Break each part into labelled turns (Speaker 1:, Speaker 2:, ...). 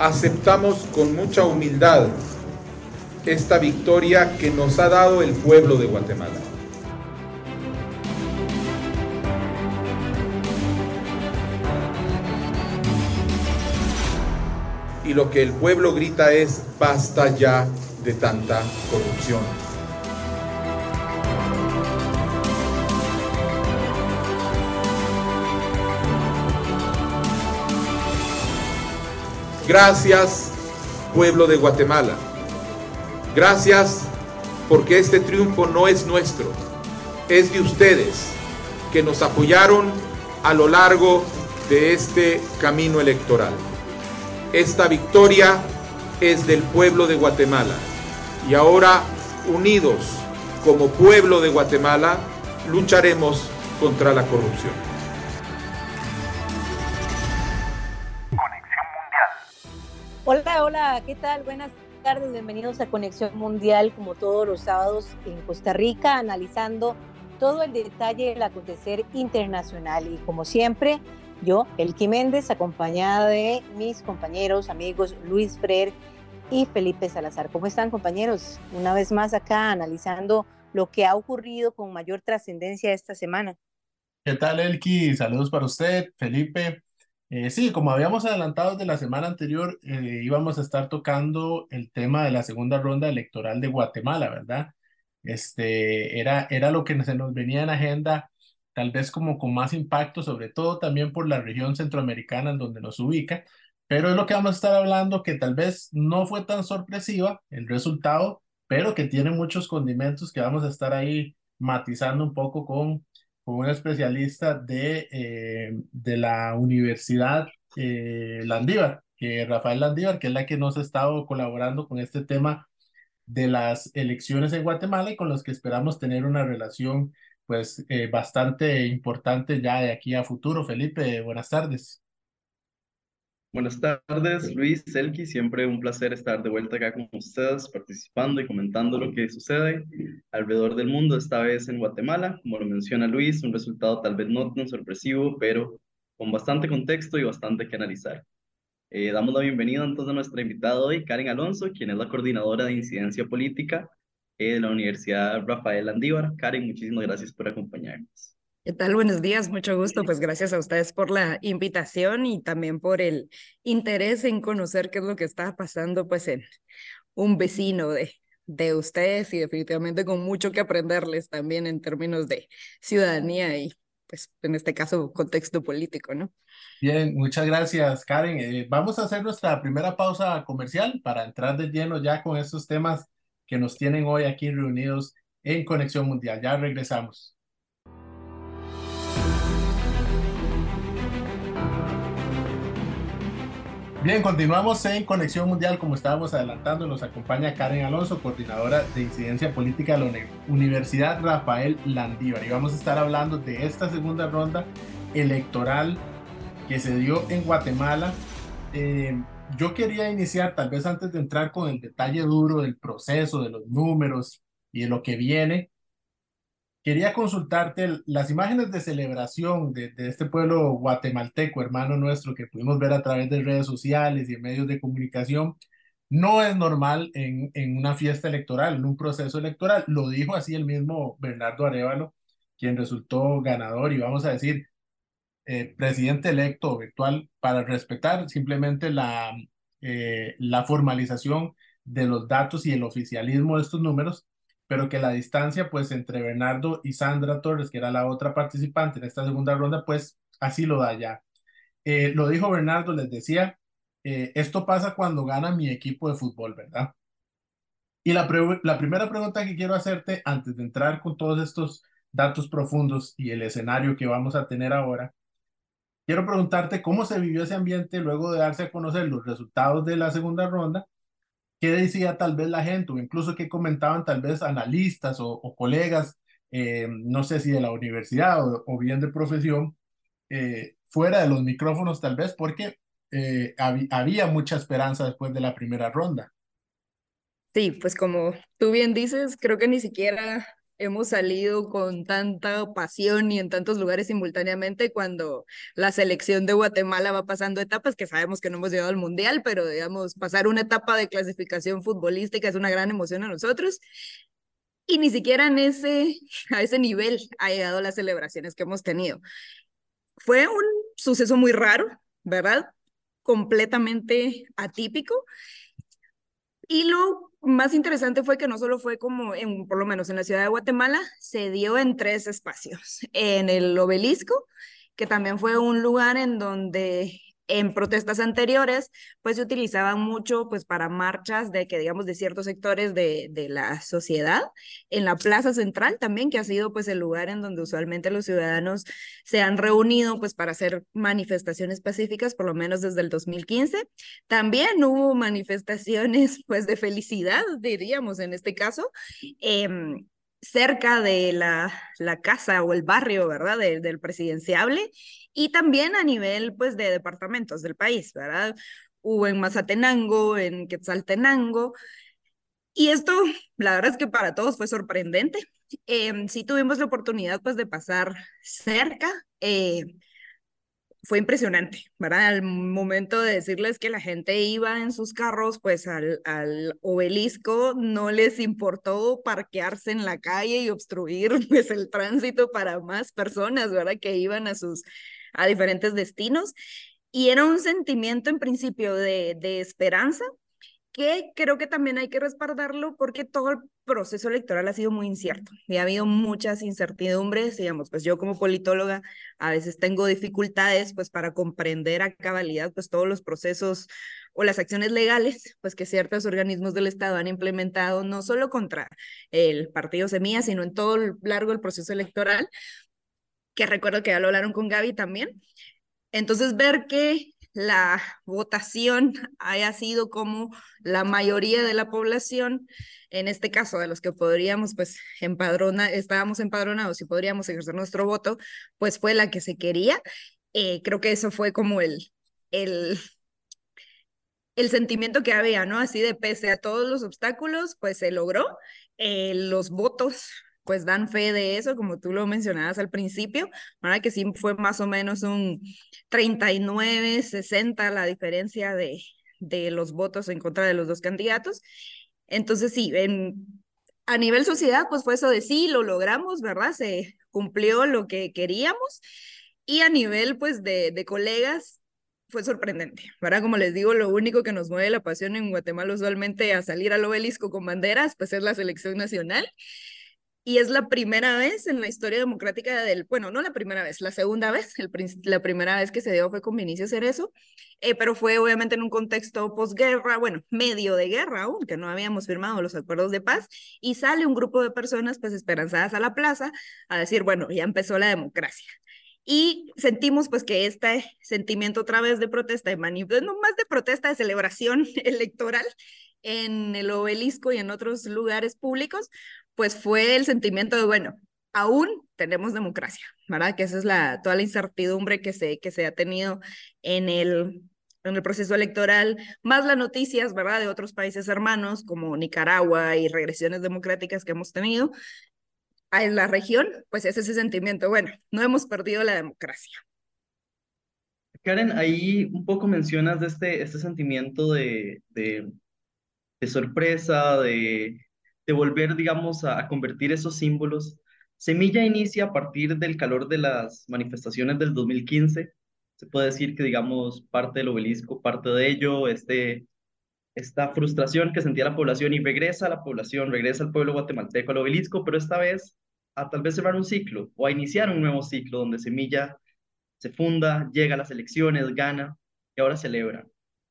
Speaker 1: aceptamos con mucha humildad esta victoria que nos ha dado el pueblo de Guatemala. Y lo que el pueblo grita es, basta ya de tanta corrupción. Gracias, pueblo de Guatemala. Gracias porque este triunfo no es nuestro, es de ustedes que nos apoyaron a lo largo de este camino electoral. Esta victoria es del pueblo de Guatemala y ahora unidos como pueblo de Guatemala lucharemos contra la corrupción.
Speaker 2: Hola, hola, ¿qué tal? Buenas tardes, bienvenidos a Conexión Mundial, como todos los sábados en Costa Rica, analizando todo el detalle del acontecer internacional. Y como siempre, yo, Elki Méndez, acompañada de mis compañeros, amigos Luis Frer y Felipe Salazar. ¿Cómo están, compañeros? Una vez más acá analizando lo que ha ocurrido con mayor trascendencia esta semana.
Speaker 3: ¿Qué tal, Elki? Saludos para usted, Felipe. Eh, sí, como habíamos adelantado de la semana anterior, eh, íbamos a estar tocando el tema de la segunda ronda electoral de Guatemala, ¿verdad? Este, era, era lo que se nos venía en agenda, tal vez como con más impacto, sobre todo también por la región centroamericana en donde nos ubica, pero es lo que vamos a estar hablando que tal vez no fue tan sorpresiva el resultado, pero que tiene muchos condimentos que vamos a estar ahí matizando un poco con un especialista de, eh, de la Universidad eh, Landívar, que Rafael Landívar, que es la que nos ha estado colaborando con este tema de las elecciones en Guatemala y con los que esperamos tener una relación pues eh, bastante importante ya de aquí a futuro. Felipe, buenas tardes.
Speaker 4: Buenas tardes, Luis, Selki, siempre un placer estar de vuelta acá con ustedes, participando y comentando lo que sucede alrededor del mundo, esta vez en Guatemala, como lo menciona Luis, un resultado tal vez no tan sorpresivo, pero con bastante contexto y bastante que analizar. Eh, damos la bienvenida entonces a nuestra invitada hoy, Karen Alonso, quien es la coordinadora de incidencia política eh, de la Universidad Rafael Andívar. Karen, muchísimas gracias por acompañarnos.
Speaker 5: ¿Qué tal? Buenos días, mucho gusto. Pues gracias a ustedes por la invitación y también por el interés en conocer qué es lo que está pasando pues en un vecino de, de ustedes y definitivamente con mucho que aprenderles también en términos de ciudadanía y pues en este caso contexto político, ¿no?
Speaker 3: Bien, muchas gracias Karen. Eh, vamos a hacer nuestra primera pausa comercial para entrar de lleno ya con estos temas que nos tienen hoy aquí reunidos en Conexión Mundial. Ya regresamos. Bien, continuamos en Conexión Mundial, como estábamos adelantando, nos acompaña Karen Alonso, coordinadora de incidencia política de la Universidad Rafael Landívar. Y vamos a estar hablando de esta segunda ronda electoral que se dio en Guatemala. Eh, yo quería iniciar, tal vez antes de entrar con el detalle duro del proceso, de los números y de lo que viene, Quería consultarte las imágenes de celebración de, este pueblo guatemalteco, hermano nuestro, que pudimos ver a través de redes sociales y medios de comunicación. No es normal en, en una fiesta electoral, en un proceso electoral. Lo dijo así el mismo Bernardo Arevalo, quien resultó ganador y vamos a decir, eh, presidente electo virtual para respetar simplemente la, eh, la formalización de los datos y el oficialismo de estos números pero que la distancia pues entre Bernardo y Sandra Torres, que era la otra participante en esta segunda ronda, pues así lo da ya. Eh, lo dijo Bernardo, les decía, eh, esto pasa cuando gana mi equipo de fútbol, ¿verdad? Y la, la primera pregunta que quiero hacerte antes de entrar con todos estos datos profundos y el escenario que vamos a tener ahora, quiero preguntarte cómo se vivió ese ambiente luego de darse a conocer los resultados de la segunda ronda qué decía tal vez la gente o incluso qué comentaban tal vez analistas o, colegas, eh, no sé si de la universidad o, bien de profesión, eh, fuera de los micrófonos tal vez, porque eh, había mucha esperanza después de la primera ronda.
Speaker 5: Sí, pues como tú bien dices, creo que ni siquiera hemos salido con tanta pasión y en tantos lugares simultáneamente cuando la selección de Guatemala va pasando etapas, que sabemos que no hemos llegado al Mundial, pero digamos, pasar una etapa de clasificación futbolística es una gran emoción a nosotros. Y ni siquiera en ese, a ese nivel ha llegado las celebraciones que hemos tenido. Fue un suceso muy raro, ¿verdad? Completamente atípico. Y lo más interesante fue que no solo fue como, en, por lo menos en la ciudad de Guatemala, se dio en tres espacios. En el obelisco, que también fue un lugar en donde en protestas anteriores, pues se utilizaban mucho pues para marchas de que digamos de ciertos sectores de, de la sociedad, en la Plaza Central también, que ha sido pues el lugar en donde usualmente los ciudadanos se han reunido pues para hacer manifestaciones pacíficas, por lo menos desde el 2015. También hubo manifestaciones pues de felicidad, diríamos en este caso, eh, cerca de la, la casa o el barrio, ¿verdad? del presidenciable y también a nivel, pues, de departamentos del país, ¿verdad? Hubo en Mazatenango, en Quetzaltenango. Y esto, la verdad es que para todos fue sorprendente. Eh, sí tuvimos la oportunidad, pues, de pasar cerca. Eh, fue impresionante, ¿verdad? Al momento de decirles que la gente iba en sus carros, pues al, al obelisco no les importó parquearse en la calle y obstruir pues el tránsito para más personas, ¿verdad? Que iban a sus, a diferentes destinos. Y era un sentimiento en principio de, de esperanza, que creo que también hay que respaldarlo porque todo el proceso electoral ha sido muy incierto y ha habido muchas incertidumbres, digamos, pues yo como politóloga a veces tengo dificultades pues para comprender a cabalidad pues todos los procesos o las acciones legales pues que ciertos organismos del Estado han implementado no solo contra el partido Semilla, sino en todo el largo del proceso electoral, que recuerdo que ya lo hablaron con Gaby también. Entonces ver que la votación haya sido como la mayoría de la población, en este caso de los que podríamos, pues, empadrona, estábamos empadronados y podríamos ejercer nuestro voto, pues fue la que se quería. Eh, creo que eso fue como el, el, el sentimiento que había, ¿no? Así de pese a todos los obstáculos, pues se logró. Eh, los votos pues dan fe de eso, como tú lo mencionabas al principio, ¿verdad? que sí fue más o menos un 39, 60 la diferencia de, de los votos en contra de los dos candidatos. Entonces sí, en, a nivel sociedad, pues fue eso de sí, lo logramos, ¿verdad? Se cumplió lo que queríamos. Y a nivel, pues, de, de colegas, fue sorprendente, ¿verdad? Como les digo, lo único que nos mueve la pasión en Guatemala usualmente a salir al obelisco con banderas, pues es la selección nacional y es la primera vez en la historia democrática del, bueno, no la primera vez, la segunda vez, el, la primera vez que se dio fue con Vinicio Cerezo, eh, pero fue obviamente en un contexto posguerra, bueno, medio de guerra aún, que no habíamos firmado los acuerdos de paz, y sale un grupo de personas pues esperanzadas a la plaza a decir, bueno, ya empezó la democracia. Y sentimos pues que este sentimiento otra vez de protesta, de no más de protesta, de celebración electoral en el obelisco y en otros lugares públicos, pues fue el sentimiento de, bueno, aún tenemos democracia, ¿verdad? Que esa es la, toda la incertidumbre que se, que se ha tenido en el, en el proceso electoral, más las noticias, ¿verdad? De otros países hermanos como Nicaragua y regresiones democráticas que hemos tenido en la región, pues es ese sentimiento, bueno, no hemos perdido la democracia.
Speaker 4: Karen, ahí un poco mencionas de este, este sentimiento de, de, de sorpresa, de, de volver, digamos, a, convertir esos símbolos. Semilla inicia a partir del calor de las manifestaciones del 2015. Se puede decir que, digamos, parte del obelisco, parte de ello, este, esta frustración que sentía la población y regresa a la población, regresa al pueblo guatemalteco al obelisco, pero esta vez a tal vez cerrar un ciclo o a iniciar un nuevo ciclo donde Semilla se funda, llega a las elecciones, gana y ahora celebra.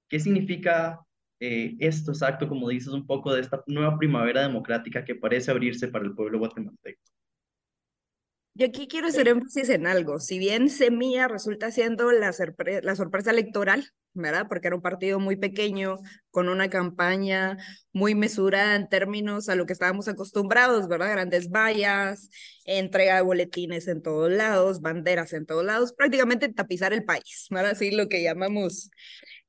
Speaker 4: ¿Qué significa eh, esto exacto, como dices, un poco de esta nueva primavera democrática que parece abrirse para el pueblo guatemalteco.
Speaker 5: Yo aquí quiero hacer énfasis en algo. Si bien Semilla resulta siendo la, la sorpresa electoral, ¿verdad? Porque era un partido muy pequeño, con una campaña muy mesurada en términos a lo que estábamos acostumbrados, ¿verdad? Grandes vallas, entrega de boletines en todos lados, banderas en todos lados, prácticamente tapizar el país, ¿verdad? Así lo que llamamos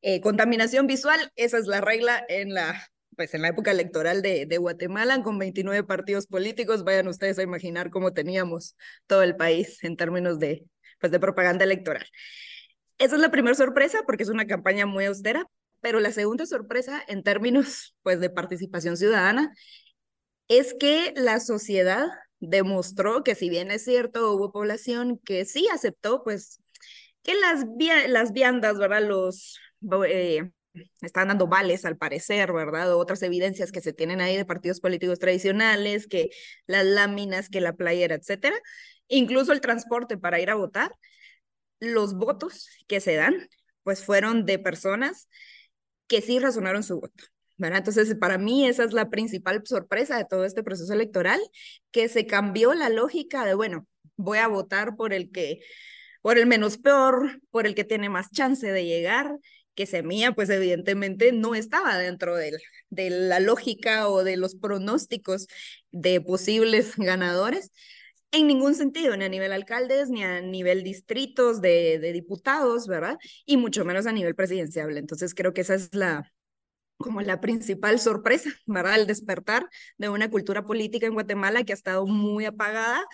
Speaker 5: eh, contaminación visual, esa es la regla en la pues en la época electoral de, de Guatemala, con 29 partidos políticos, vayan ustedes a imaginar cómo teníamos todo el país en términos de, pues, de propaganda electoral. Esa es la primera sorpresa porque es una campaña muy austera, pero la segunda sorpresa en términos pues, de participación ciudadana es que la sociedad demostró que si bien es cierto, hubo población que sí aceptó, pues, que las, las viandas, ¿verdad? Los... Eh, están dando vales al parecer, ¿verdad? otras evidencias que se tienen ahí de partidos políticos tradicionales, que las láminas, que la playera, etcétera, incluso el transporte para ir a votar, los votos que se dan, pues fueron de personas que sí razonaron su voto. ¿verdad? Entonces, para mí esa es la principal sorpresa de todo este proceso electoral, que se cambió la lógica de, bueno, voy a votar por el que, por el menos peor, por el que tiene más chance de llegar, que Semilla, pues evidentemente no estaba dentro de, de la lógica o de los pronósticos de posibles ganadores en ningún sentido, ni a nivel alcaldes, ni a nivel distritos de, de diputados, ¿verdad? Y mucho menos a nivel presidencial. Entonces creo que esa es la, como la principal sorpresa, ¿verdad? El despertar de una cultura política en Guatemala que ha estado muy apagada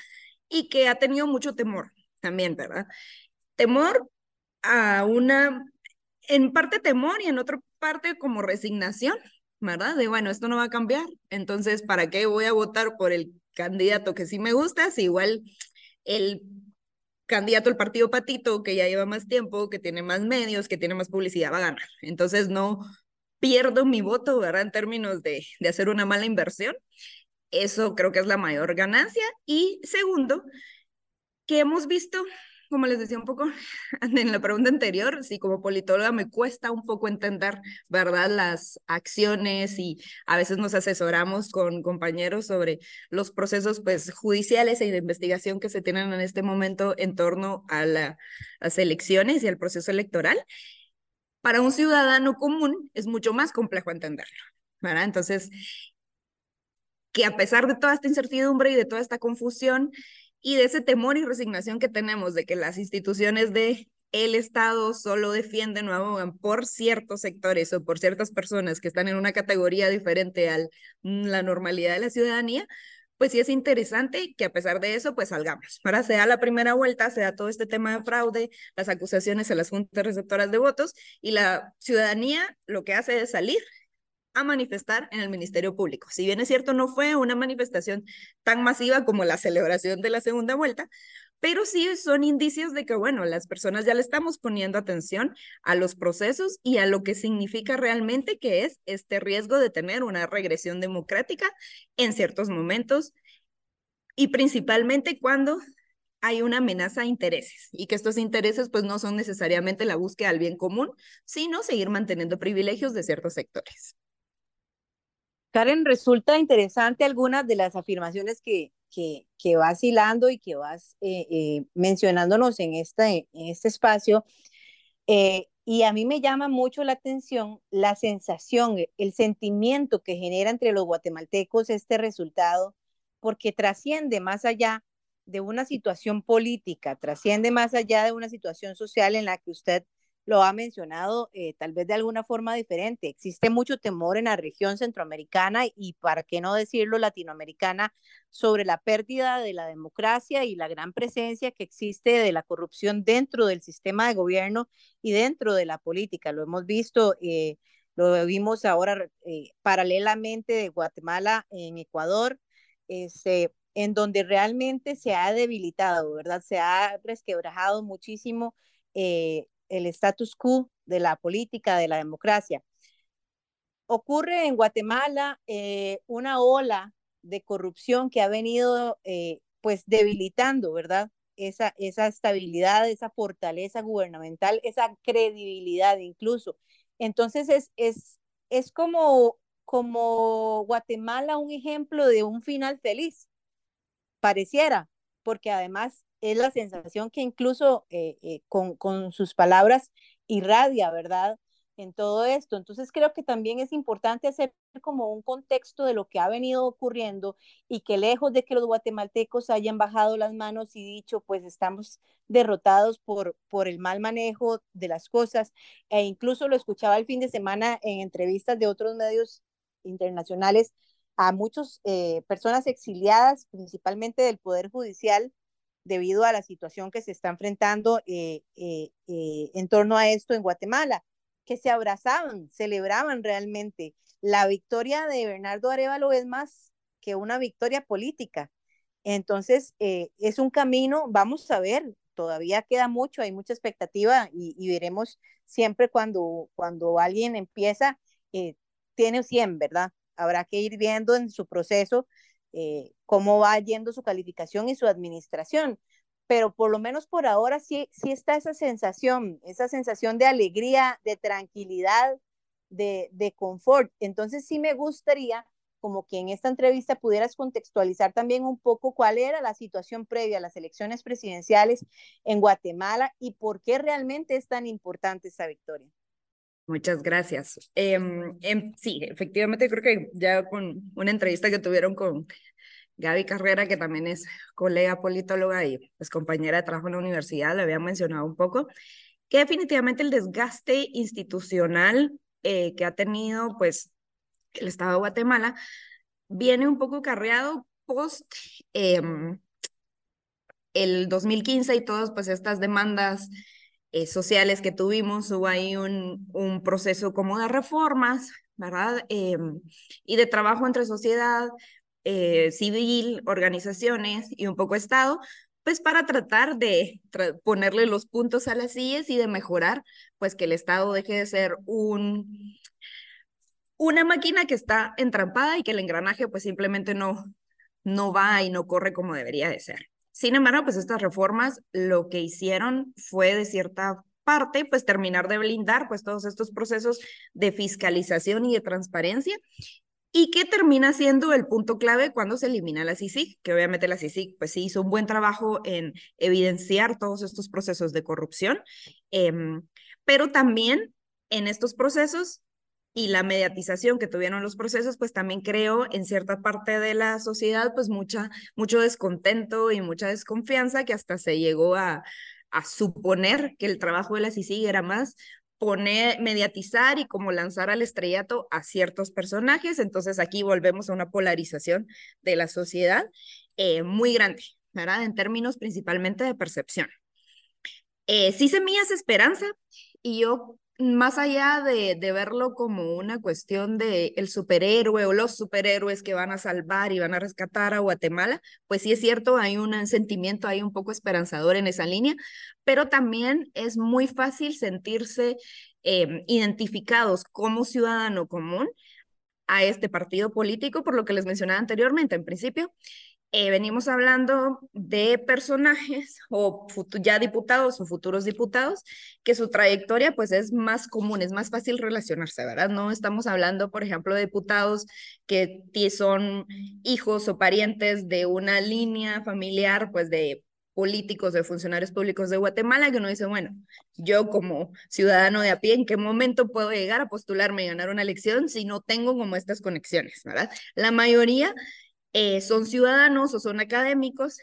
Speaker 5: y que ha tenido mucho temor también, ¿verdad? Temor a una, en parte temor y en otra parte como resignación, ¿verdad? De, bueno, esto no va a cambiar, entonces, ¿para qué voy a votar por el candidato que sí me gusta, si igual el candidato del partido Patito, que ya lleva más tiempo, que tiene más medios, que tiene más publicidad, va a ganar. Entonces no pierdo mi voto, ¿verdad? En términos de, de hacer una mala inversión. Eso creo que es la mayor ganancia. Y segundo, que hemos visto como les decía un poco en la pregunta anterior, sí, como politóloga me cuesta un poco entender, ¿verdad?, las acciones y a veces nos asesoramos con compañeros sobre los procesos, pues, judiciales e de investigación que se tienen en este momento en torno a las elecciones y al proceso electoral. Para un ciudadano común es mucho más complejo entenderlo, ¿verdad? Entonces, que a pesar de toda esta incertidumbre y de toda esta confusión, y de ese temor y resignación que tenemos de que las instituciones de el Estado solo defienden o abogan por ciertos sectores o por ciertas personas que están en una categoría diferente a la normalidad de la ciudadanía, pues sí es interesante que a pesar de eso, pues salgamos. Ahora se da la primera vuelta, se da todo este tema de fraude, las acusaciones a las juntas receptoras de votos y la ciudadanía lo que hace es salir a manifestar en el Ministerio Público. Si bien es cierto, no fue una manifestación tan masiva como la celebración de la segunda vuelta, pero sí son indicios de que, bueno, las personas ya le estamos poniendo atención a los procesos y a lo que significa realmente que es este riesgo de tener una regresión democrática en ciertos momentos y principalmente cuando hay una amenaza a intereses y que estos intereses pues no son necesariamente la búsqueda del bien común, sino seguir manteniendo privilegios de ciertos sectores.
Speaker 2: Karen, resulta interesante algunas de las afirmaciones que, que, que vas hilando y que vas eh, eh, mencionándonos en, esta, en este espacio. Eh, y a mí me llama mucho la atención la sensación, el sentimiento que genera entre los guatemaltecos este resultado, porque trasciende más allá de una situación política, trasciende más allá de una situación social en la que usted lo ha mencionado eh, tal vez de alguna forma diferente. Existe mucho temor en la región centroamericana y, para qué no decirlo, latinoamericana, sobre la pérdida de la democracia y la gran presencia que existe de la corrupción dentro del sistema de gobierno y dentro de la política. Lo hemos visto, eh, lo vimos ahora eh, paralelamente de Guatemala en Ecuador. Este, en donde realmente se ha debilitado, ¿verdad? Se ha resquebrajado muchísimo eh, el status quo de la política, de la democracia. Ocurre en Guatemala eh, una ola de corrupción que ha venido eh, pues debilitando, ¿verdad? Esa, esa estabilidad, esa fortaleza gubernamental, esa credibilidad incluso. Entonces es, es, es como, como Guatemala un ejemplo de un final feliz, pareciera, porque además es la sensación que incluso eh, eh, con, con, sus palabras irradia, ¿verdad? En todo esto. Entonces creo que también es importante hacer como un contexto de lo que ha venido ocurriendo y que lejos de que los guatemaltecos hayan bajado las manos y dicho, pues estamos derrotados por, por el mal manejo de las cosas, e incluso lo escuchaba el fin de semana en entrevistas de otros medios internacionales a muchas eh, personas exiliadas, principalmente del Poder Judicial, debido a la situación que se está enfrentando eh, eh, en torno a esto en Guatemala, que se abrazaban, celebraban realmente. La victoria de Bernardo Arevalo es más que una victoria política. Entonces, es un camino, vamos a ver, todavía queda mucho, hay mucha expectativa y, veremos siempre cuando, cuando alguien empieza, tiene 100, ¿verdad? Habrá que ir viendo en su proceso eh, cómo va yendo su calificación y su administración. Pero por lo menos por ahora sí, sí está esa sensación, esa sensación de alegría, de tranquilidad, de, de confort. Entonces sí me gustaría como que en esta entrevista pudieras contextualizar también un poco cuál era la situación previa a las elecciones presidenciales en Guatemala y por qué realmente es tan importante esa victoria.
Speaker 5: Muchas gracias. Em, em, sí, efectivamente creo que ya con una entrevista que tuvieron con Gaby Carrera, que también es colega politóloga y pues compañera de trabajo en la universidad, le había mencionado un poco, que definitivamente el desgaste institucional eh, que ha tenido pues el Estado de Guatemala viene un poco carreado post em, el 2015 y todas pues estas demandas eh, sociales que tuvimos, hubo ahí un, un proceso como de reformas, ¿verdad? Em, y de trabajo entre sociedad eh, civil, organizaciones y un poco Estado, pues para tratar de ponerle los puntos a las sillas y de mejorar, pues que el Estado deje de ser un, una máquina que está entrampada y que el engranaje pues simplemente no, no va y no corre como debería de ser. Sin embargo, pues estas reformas lo que hicieron fue de cierta parte, pues terminar de blindar pues todos estos procesos de fiscalización y de transparencia. Y que termina siendo el punto clave cuando se elimina la CICIG, que obviamente la CICIG pues sí hizo un buen trabajo en evidenciar todos estos procesos de corrupción, em, pero también en estos procesos y la mediatización que tuvieron los procesos, pues también creo en cierta parte de la sociedad, pues mucha, mucho descontento y mucha desconfianza que hasta se llegó a, a suponer que el trabajo de la CICIG era más poner, mediatizar y como lanzar al estrellato a ciertos personajes. Entonces aquí volvemos a una polarización de la sociedad eh, muy grande, ¿verdad? En términos principalmente de percepción. Eh, sí semillas esperanza y yo más allá de, de, verlo como una cuestión de el superhéroe o los superhéroes que van a salvar y van a rescatar a Guatemala, pues sí es cierto, hay un sentimiento ahí un poco esperanzador en esa línea, pero también es muy fácil sentirse em, identificados como ciudadano común a este partido político, por lo que les mencionaba anteriormente, en principio, eh, venimos hablando de personajes o ya diputados o futuros diputados que su trayectoria pues es más común, es más fácil relacionarse, ¿verdad? No estamos hablando, por ejemplo, de diputados que son hijos o parientes de una línea familiar pues de políticos, de funcionarios públicos de Guatemala, que uno dice, bueno, yo como ciudadano de a pie, ¿en qué momento puedo llegar a postularme y ganar una elección si no tengo como estas conexiones, ¿verdad? La mayoría eh, son ciudadanos o son académicos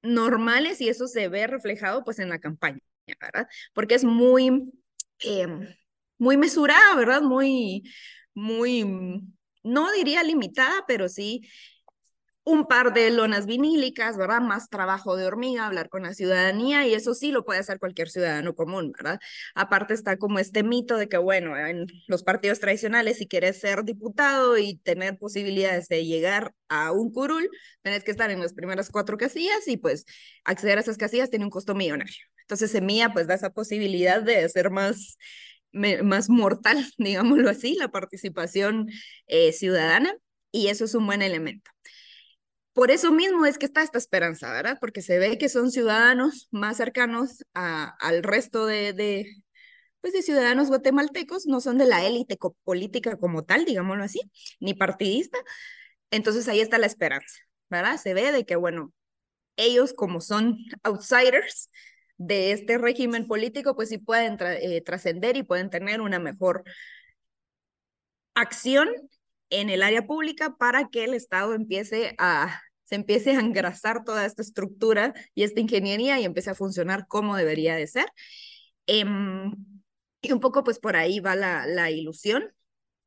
Speaker 5: normales y eso se ve reflejado pues en la campaña, ¿verdad? Porque es muy, em, muy mesurada, ¿verdad? Muy, muy, no diría limitada, pero sí un par de lonas vinílicas, ¿verdad? Más trabajo de hormiga, hablar con la ciudadanía y eso sí lo puede hacer cualquier ciudadano común, ¿verdad? Aparte está como este mito de que, bueno, en los partidos tradicionales, si quieres ser diputado y tener posibilidades de llegar a un curul, tenés que estar en las primeras cuatro casillas y pues acceder a esas casillas tiene un costo millonario. Entonces Semilla pues da esa posibilidad de ser más, más mortal, digámoslo así, la participación eh, ciudadana y eso es un buen elemento. Por eso mismo es que está esta esperanza, ¿verdad? Porque se ve que son ciudadanos más cercanos a, al resto de, de, pues de ciudadanos guatemaltecos, no son de la élite política como tal, digámoslo así, ni partidista. Entonces ahí está la esperanza, ¿verdad? Se ve de que, bueno, ellos como son outsiders de este régimen político, pues sí pueden eh, trascender y pueden tener una mejor acción en el área pública para que el Estado empiece a se empiece a engrasar toda esta estructura y esta ingeniería y empiece a funcionar como debería de ser. Em, y un poco pues por ahí va la, la ilusión.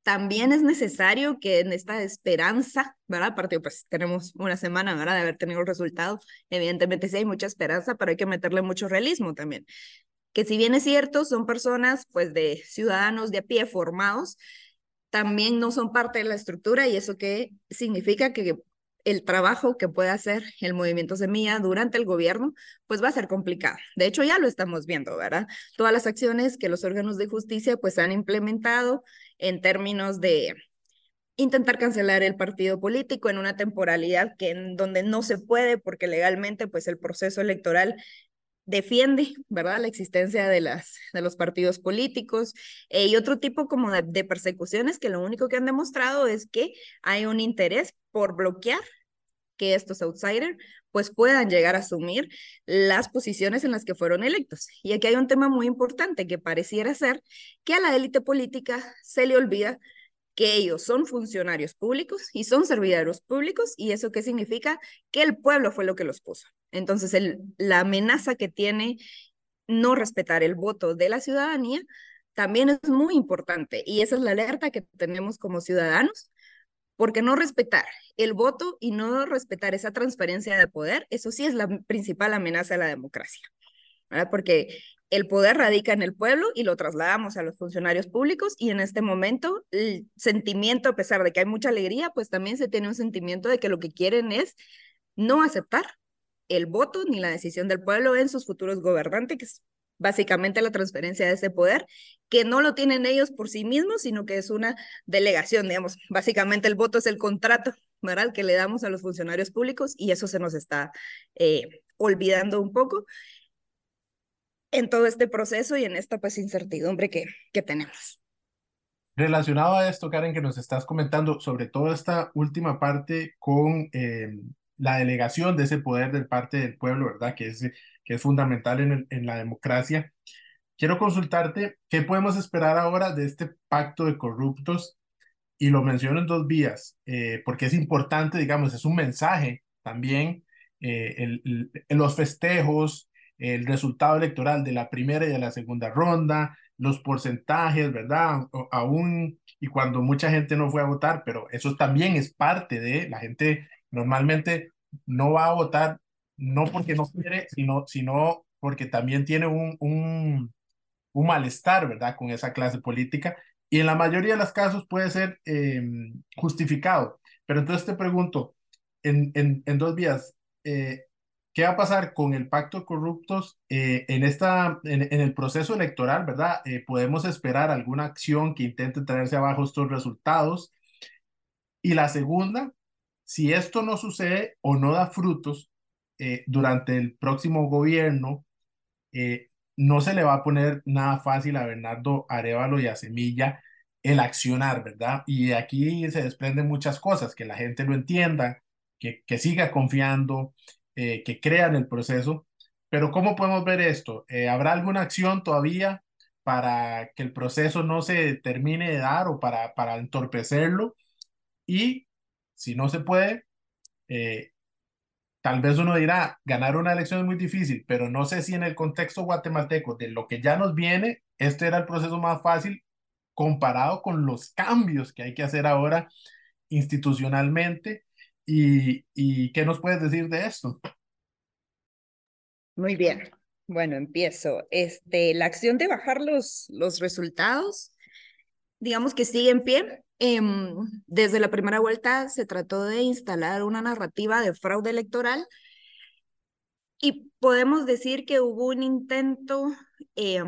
Speaker 5: también es necesario que en esta esperanza, ¿verdad? Aparte, pues tenemos una semana, ¿verdad? De haber tenido el resultado. Evidentemente sí hay mucha esperanza, pero hay que meterle mucho realismo también. Que si bien es cierto, son personas, pues, de ciudadanos de a pie formados, también no son parte de la estructura y eso qué significa que el trabajo que puede hacer el movimiento Semilla durante el gobierno, pues va a ser complicado. De hecho, ya lo estamos viendo, ¿verdad? Todas las acciones que los órganos de justicia pues han implementado en términos de intentar cancelar el partido político en una temporalidad que en donde no se puede porque legalmente pues el proceso electoral defiende, ¿verdad?, la existencia de, las, de los partidos políticos eh, y otro tipo como de, de, persecuciones que lo único que han demostrado es que hay un interés por bloquear que estos outsiders pues puedan llegar a asumir las posiciones en las que fueron electos. Y aquí hay un tema muy importante que pareciera ser que a la élite política se le olvida que ellos son funcionarios públicos y son servidores públicos, y eso qué significa que el pueblo fue lo que los puso. Entonces, el, la amenaza que tiene no respetar el voto de la ciudadanía también es muy importante, y esa es la alerta que tenemos como ciudadanos, porque no respetar el voto y no respetar esa transferencia de poder, eso sí es la principal amenaza a la democracia, ¿verdad? Porque el poder radica en el pueblo y lo trasladamos a los funcionarios públicos y en este momento el sentimiento, a pesar de que hay mucha alegría, pues también se tiene un sentimiento de que lo que quieren es no aceptar el voto ni la decisión del pueblo en sus futuros gobernantes, que es básicamente la transferencia de ese poder, que no lo tienen ellos por sí mismos, sino que es una delegación, digamos. Básicamente el voto es el contrato, ¿verdad? Que le damos a los funcionarios públicos y eso se nos está eh, olvidando un poco en todo este proceso y en esta pues incertidumbre que, que tenemos.
Speaker 3: Relacionado a esto, Karen, que nos estás comentando sobre toda esta última parte con eh, la delegación de ese poder del parte del pueblo, ¿verdad? Que es, que es fundamental en, en la democracia. Quiero consultarte qué podemos esperar ahora de este pacto de corruptos y lo menciono en dos vías, eh, porque es importante, digamos, es un mensaje también, eh, el, el, los festejos, el resultado electoral de la primera y de la segunda ronda, los porcentajes, ¿verdad? Aún y cuando mucha gente no fue a votar, pero eso también es parte de, la gente normalmente no va a votar no porque no quiere, sino, sino porque también tiene un, un, un malestar, ¿verdad? Con esa clase política. Y en la mayoría de los casos puede ser eh, justificado. Pero entonces te pregunto, en, en, en dos vías, eh, ¿Qué va a pasar con el pacto de corruptos eh, en, esta, en, en, el proceso electoral, verdad? Eh, ¿Podemos esperar alguna acción que intente traerse abajo estos resultados? Y la segunda, si esto no sucede o no da frutos eh, durante el próximo gobierno, no se le va a poner nada fácil a Bernardo Arevalo y a Semilla el accionar, ¿verdad? Y aquí se desprenden muchas cosas, que la gente lo entienda, que, siga confiando, eh, que crean el proceso. Pero ¿cómo podemos ver esto? Eh, ¿Habrá alguna acción todavía para que el proceso no se termine de dar o para, para entorpecerlo? Y si no se puede, eh, tal vez uno dirá, ganar una elección es muy difícil, pero no sé si en el contexto guatemalteco de lo que ya nos viene, este era el proceso más fácil comparado con los cambios que hay que hacer ahora institucionalmente ¿Y, ¿Y qué nos puedes decir de esto?
Speaker 5: Muy bien. Bueno, empiezo. Este, la acción de bajar los, los resultados, digamos que sigue en pie. Eh, desde la primera vuelta se trató de instalar una narrativa de fraude electoral y podemos decir que hubo un intento, eh,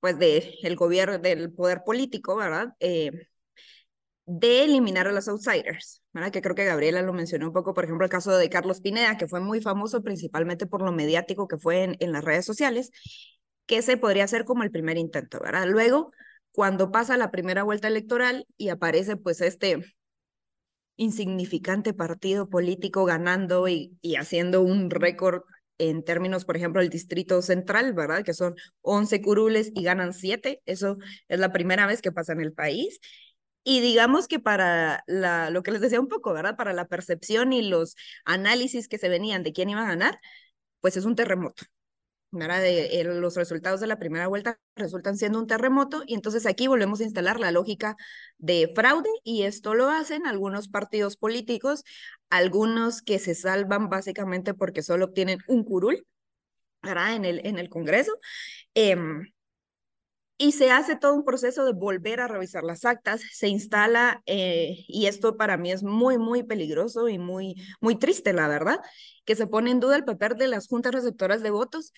Speaker 5: pues, de el gobierno, del poder político, ¿verdad? Eh, de eliminar a los outsiders, ¿verdad? Que creo que Gabriela lo mencionó un poco, por ejemplo, el caso de Carlos Pineda, que fue muy famoso principalmente por lo mediático que fue en, en las redes sociales, que ese podría ser como el primer intento, ¿verdad? Luego, cuando pasa la primera vuelta electoral y aparece pues este insignificante partido político ganando y, haciendo un récord en términos, por ejemplo, el distrito central, ¿verdad? Que son 11 curules y ganan 7. Eso es la primera vez que pasa en el país. Y digamos que para lo que les decía un poco, ¿verdad? Para la percepción y los análisis que se venían de quién iba a ganar, pues es un terremoto. De, los resultados de la primera vuelta resultan siendo un terremoto y entonces aquí volvemos a instalar la lógica de fraude y esto lo hacen algunos partidos políticos, algunos que se salvan básicamente porque solo obtienen un curul, ¿verdad? En el, en el Congreso. Em, y se hace todo un proceso de volver a revisar las actas, se instala, eh, y esto para mí es muy, muy peligroso y muy, muy triste, la verdad, que se pone en duda el papel de las juntas receptoras de votos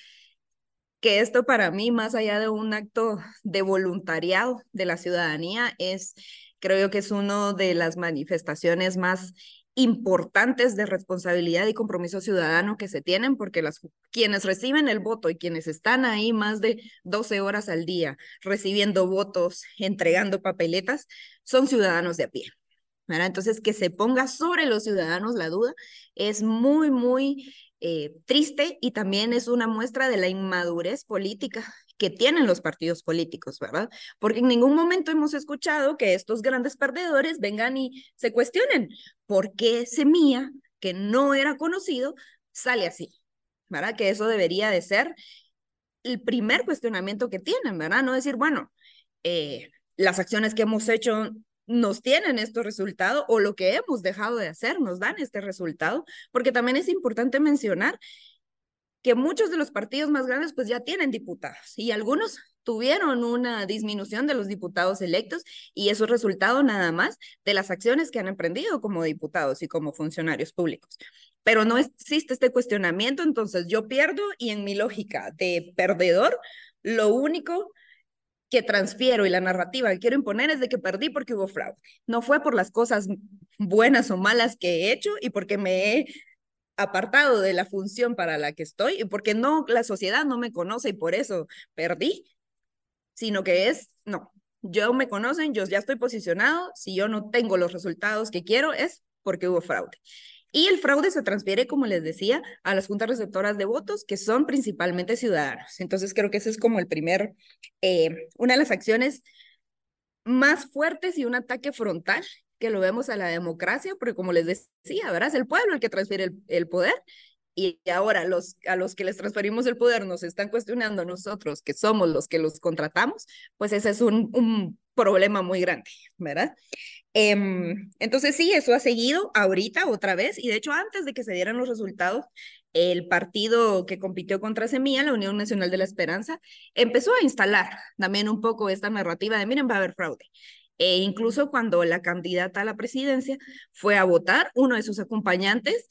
Speaker 5: que esto para mí, más allá de un acto de voluntariado de la ciudadanía, es, creo yo que es una de las manifestaciones más importantes de responsabilidad y compromiso ciudadano que se tienen, porque las, quienes reciben el voto y quienes están ahí más de 12 horas al día recibiendo votos, entregando papeletas, son ciudadanos de a pie. Entonces, que se ponga sobre los ciudadanos la duda es muy, muy eh, triste y también es una muestra de la inmadurez política que tienen los partidos políticos, ¿verdad? Porque en ningún momento hemos escuchado que estos grandes perdedores vengan y se cuestionen por qué Semilla, que no era conocido, sale así, ¿verdad? Que eso debería de ser el primer cuestionamiento que tienen, ¿verdad? No decir, bueno, eh, las acciones que hemos hecho nos tienen estos resultados o lo que hemos dejado de hacer nos dan este resultado, porque también es importante mencionar que muchos de los partidos más grandes pues ya tienen diputados y algunos tuvieron una disminución de los diputados electos y eso es resultado nada más de las acciones que han emprendido como diputados y como funcionarios públicos. Pero no existe este cuestionamiento, entonces yo pierdo y en mi lógica de perdedor, lo único que transfiero y la narrativa que quiero imponer es de que perdí porque hubo fraude. No fue por las cosas buenas o malas que he hecho y porque me he apartado de la función para la que estoy y porque no, la sociedad no me conoce y por eso perdí, sino que es, no, yo me conocen, yo ya estoy posicionado, si yo no tengo los resultados que quiero es porque hubo fraude. Y el fraude se transfiere, como les decía, a las juntas receptoras de votos, que son principalmente ciudadanos. Entonces, creo que ese es como el primer, eh, una de las acciones más fuertes y un ataque frontal que lo vemos a la democracia, porque como les decía, ¿verdad? Es el pueblo el que transfiere el, el poder y ahora los, a los que les transferimos el poder nos están cuestionando nosotros, que somos los que los contratamos, pues ese es un, un problema muy grande, ¿verdad? Em, entonces sí, eso ha seguido ahorita otra vez y de hecho antes de que se dieran los resultados, el partido que compitió contra Semilla, la Unión Nacional de la Esperanza, empezó a instalar también un poco esta narrativa de miren, va a haber fraude. E incluso cuando la candidata a la presidencia fue a votar, uno de sus acompañantes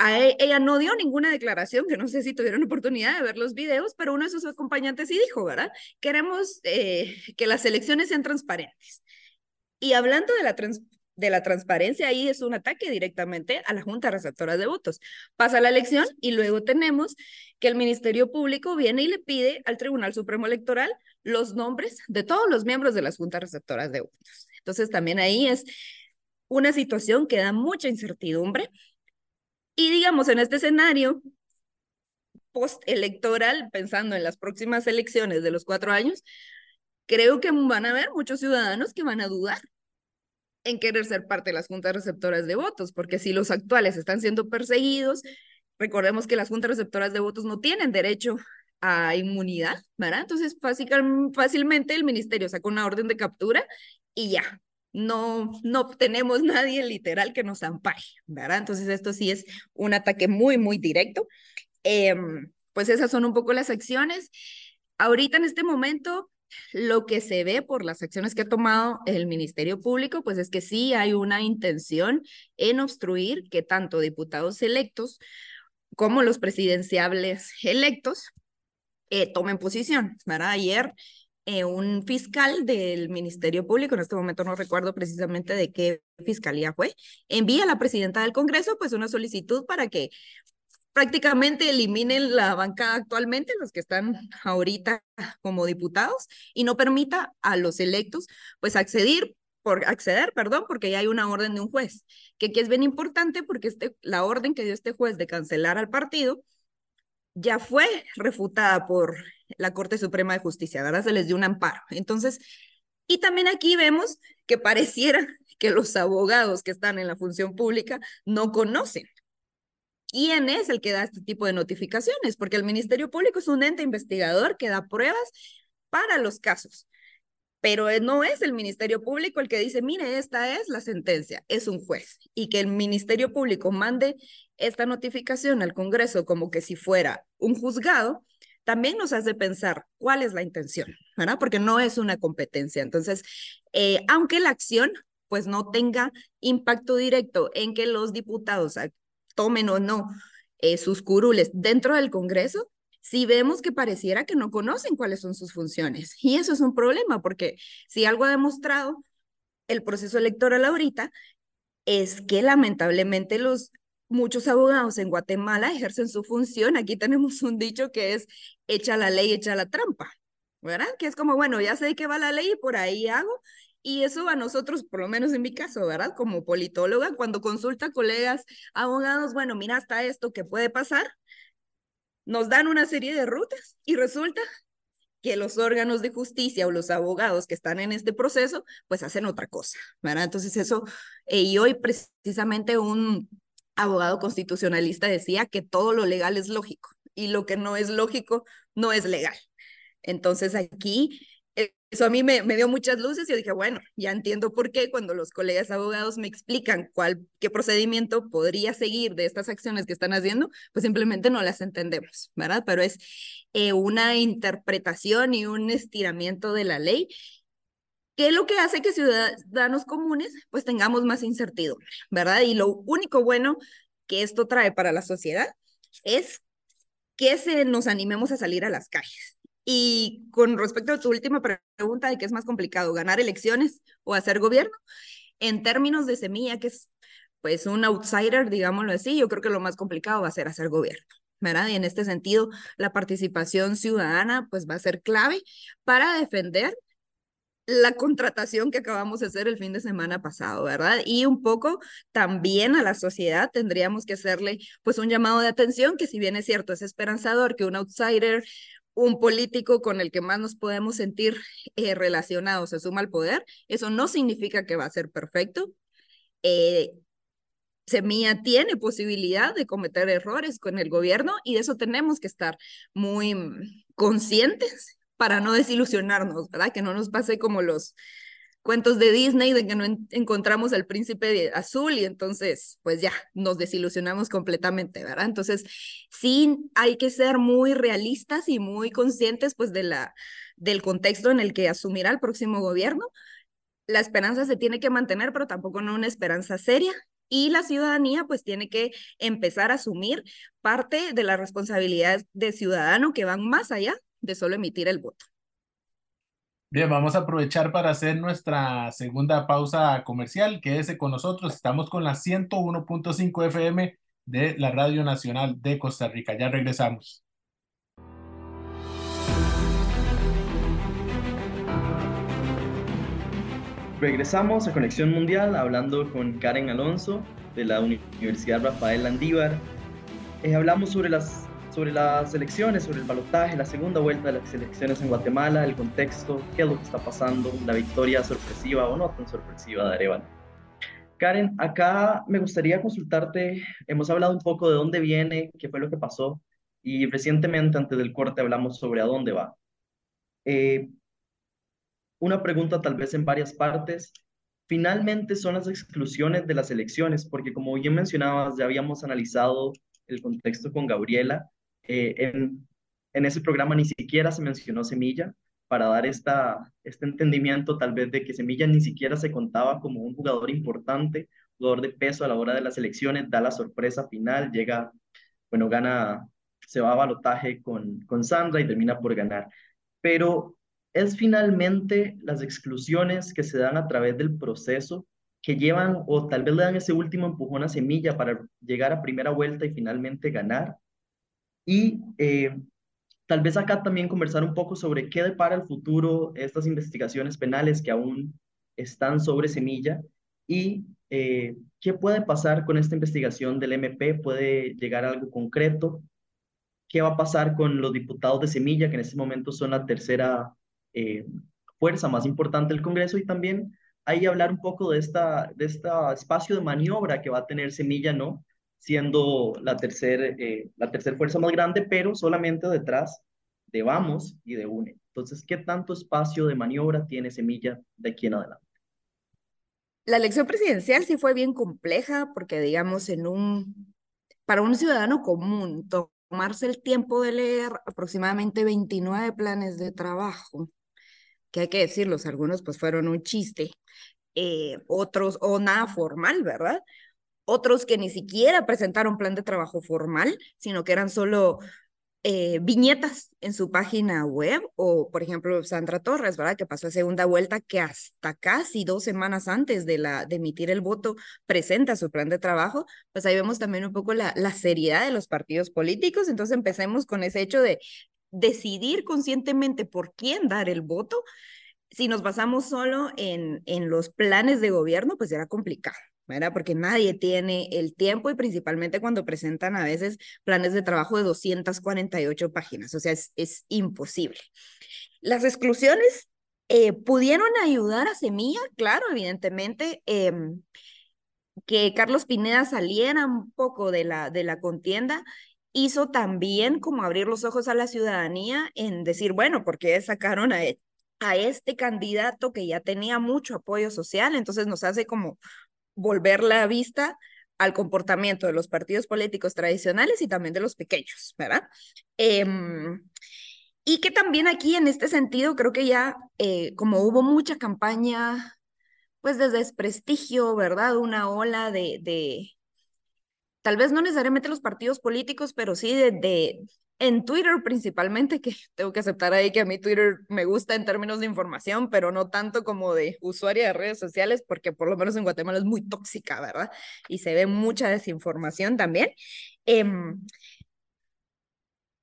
Speaker 5: e, ella no dio ninguna declaración, que no sé si tuvieron oportunidad de ver los videos, pero uno de sus acompañantes sí dijo, ¿verdad? Queremos eh, que las elecciones sean transparentes. Y hablando de la, de la transparencia, ahí es un ataque directamente a la Junta Receptora de Votos. Pasa la elección y luego tenemos que el Ministerio Público viene y le pide al Tribunal Supremo Electoral los nombres de todos los miembros de las Juntas Receptoras de Votos. Entonces también ahí es una situación que da mucha incertidumbre. Y digamos, en este escenario postelectoral, pensando en las próximas elecciones de los cuatro años, creo que van a haber muchos ciudadanos que van a dudar en querer ser parte de las juntas receptoras de votos, porque si los actuales están siendo perseguidos, recordemos que las juntas receptoras de votos no tienen derecho a inmunidad, ¿verdad? Entonces, fácilmente el ministerio saca una orden de captura y ya, no, no tenemos nadie literal que nos ampare, ¿verdad? Entonces, esto sí es un ataque muy, muy directo. Em, pues esas son un poco las acciones. Ahorita en este momento, lo que se ve por las acciones que ha tomado el Ministerio Público, pues es que sí hay una intención en obstruir que tanto diputados electos como los presidenciables electos eh, tomen posición. ¿verdad? Ayer eh, un fiscal del Ministerio Público, en este momento no recuerdo precisamente de qué fiscalía fue, envía a la presidenta del Congreso pues una solicitud para que prácticamente eliminen la bancada actualmente, los que están ahorita como diputados, y no permita a los electos pues acceder por acceder, perdón, porque ya hay una orden de un juez, que aquí es bien importante porque este, la orden que dio este juez de cancelar al partido ya fue refutada por la Corte Suprema de Justicia, ¿verdad? Se les dio un amparo. Entonces, y también aquí vemos que pareciera que los abogados que están en la función pública no conocen quién es el que da este tipo de notificaciones, porque el Ministerio Público es un ente investigador que da pruebas para los casos pero no es el Ministerio Público el que dice, mire, esta es la sentencia, es un juez. Y que el Ministerio Público mande esta notificación al Congreso como que si fuera un juzgado, también nos hace pensar cuál es la intención, ¿verdad? Porque no es una competencia. Entonces, eh, aunque la acción pues no tenga impacto directo en que los diputados tomen o no eh, sus curules dentro del Congreso, si vemos que pareciera que no conocen cuáles son sus funciones. Y eso es un problema, porque si algo ha demostrado el proceso electoral ahorita, es que lamentablemente los muchos abogados en Guatemala ejercen su función. Aquí tenemos un dicho que es echa la ley, echa la trampa, ¿verdad? Que es como, bueno, ya sé de qué va la ley y por ahí hago. Y eso a nosotros, por lo menos en mi caso, ¿verdad? Como politóloga, cuando consulta a colegas abogados, bueno, mira, hasta esto que puede pasar, nos dan una serie de rutas y resulta que los órganos de justicia o los abogados que están en este proceso, pues hacen otra cosa, ¿verdad? Entonces eso, eh, y hoy precisamente un abogado constitucionalista decía que todo lo legal es lógico y lo que no es lógico no es legal. Entonces aquí eso a mí me, me, dio muchas luces y dije, bueno, ya entiendo por qué cuando los colegas abogados me explican cuál, qué procedimiento podría seguir de estas acciones que están haciendo, pues simplemente no las entendemos, ¿verdad? Pero es eh, una interpretación y un estiramiento de la ley que es lo que hace que ciudadanos comunes pues tengamos más incertidumbre, ¿verdad? Y lo único bueno que esto trae para la sociedad es que se nos animemos a salir a las calles, y con respecto a tu última pregunta de qué es más complicado, ganar elecciones o hacer gobierno, en términos de semilla, que es pues un outsider, digámoslo así, yo creo que lo más complicado va a ser hacer gobierno. ¿verdad? Y en este sentido, la participación ciudadana pues va a ser clave para defender la contratación que acabamos de hacer el fin de semana pasado, ¿verdad? Y un poco también a la sociedad tendríamos que hacerle pues un llamado de atención que si bien es cierto, es esperanzador que un outsider un político con el que más nos podemos sentir eh, relacionados se suma al poder, eso no significa que va a ser perfecto. Eh, Semilla tiene posibilidad de cometer errores con el gobierno y de eso tenemos que estar muy mm, conscientes para no desilusionarnos, ¿verdad? Que no nos pase como los cuentos de Disney de que no encontramos al príncipe azul y entonces pues ya nos desilusionamos completamente, ¿verdad? Entonces sí hay que ser muy realistas y muy conscientes pues de la, del contexto en el que asumirá el próximo gobierno. La esperanza se tiene que mantener, pero tampoco no una esperanza seria. Y la ciudadanía pues tiene que empezar a asumir parte de las responsabilidades de ciudadano que van más allá de solo emitir el voto.
Speaker 3: Bien, vamos a aprovechar para hacer nuestra segunda pausa comercial. Quédese con nosotros. Estamos con la 101.5 FM de la Radio Nacional de Costa Rica. Ya regresamos.
Speaker 4: Regresamos a Conexión Mundial hablando con Karen Alonso de la Universidad Rafael Landívar. Eh, hablamos sobre las sobre las elecciones, sobre el balotaje, la segunda vuelta de las elecciones en Guatemala, el contexto, qué es lo que está pasando, la victoria sorpresiva o no tan sorpresiva de Arevalo. Karen, acá me gustaría consultarte, hemos hablado un poco de dónde viene, qué fue lo que pasó, y recientemente antes del corte hablamos sobre a dónde va. Eh, una pregunta tal vez en varias partes. Finalmente son las exclusiones de las elecciones, porque como bien mencionabas, ya habíamos analizado el contexto con Gabriela, eh, en, ese programa ni siquiera se mencionó Semilla para dar esta, este entendimiento tal vez de que Semilla ni siquiera se contaba como un jugador importante, jugador de peso a la hora de las elecciones, da la sorpresa final, llega, bueno, gana, se va a balotaje con, con Sandra y termina por ganar. Pero es finalmente las exclusiones que se dan a través del proceso que llevan o tal vez le dan ese último empujón a Semilla para llegar a primera vuelta y finalmente ganar. Y eh, tal vez acá también conversar un poco sobre qué depara el futuro estas investigaciones penales que aún están sobre Semilla y eh, qué puede pasar con esta investigación del MP, puede llegar a algo concreto, qué va a pasar con los diputados de Semilla, que en este momento son la tercera eh, fuerza más importante del Congreso, y también ahí hablar un poco de esta de este espacio de maniobra que va a tener Semilla, ¿no? Siendo la tercera eh, la tercer fuerza más grande, pero solamente detrás de Vamos y de UNE. Entonces, ¿qué tanto espacio de maniobra tiene Semilla de aquí en adelante?
Speaker 5: La elección presidencial sí fue bien compleja porque, digamos, en un, para un ciudadano común, tomarse el tiempo de leer aproximadamente 29 planes de trabajo, que hay que decirlos, algunos pues fueron un chiste, eh, otros o nada formal, ¿verdad? Otros que ni siquiera presentaron plan de trabajo formal, sino que eran solo eh, viñetas en su página web, o por ejemplo Sandra Torres, ¿verdad? Que pasó a segunda vuelta, que hasta casi dos semanas antes de, emitir el voto presenta su plan de trabajo, pues ahí vemos también un poco la, la seriedad de los partidos políticos. Entonces empecemos con ese hecho de decidir conscientemente por quién dar el voto. Si nos basamos solo en, en los planes de gobierno, pues era complicado. ¿Verdad? Porque nadie tiene el tiempo y principalmente cuando presentan a veces planes de trabajo de 248 páginas, o sea, es, es imposible. Las exclusiones eh, pudieron ayudar a Semilla, claro, evidentemente, eh, que Carlos Pineda saliera un poco de la, de la contienda hizo también como abrir los ojos a la ciudadanía en decir, bueno, ¿por qué sacaron a, a este candidato que ya tenía mucho apoyo social? Entonces nos hace como volver la vista al comportamiento de los partidos políticos tradicionales y también de los pequeños, ¿verdad? Em, y que también aquí en este sentido creo que ya eh, como hubo mucha campaña, pues de desprestigio, ¿verdad? Una ola de, de, tal vez no necesariamente los partidos políticos, pero sí de, en Twitter principalmente, que tengo que aceptar ahí que a mí Twitter me gusta en términos de información, pero no tanto como de usuaria de redes sociales, porque por lo menos en Guatemala es muy tóxica, ¿verdad? Y se ve mucha desinformación también. Eh,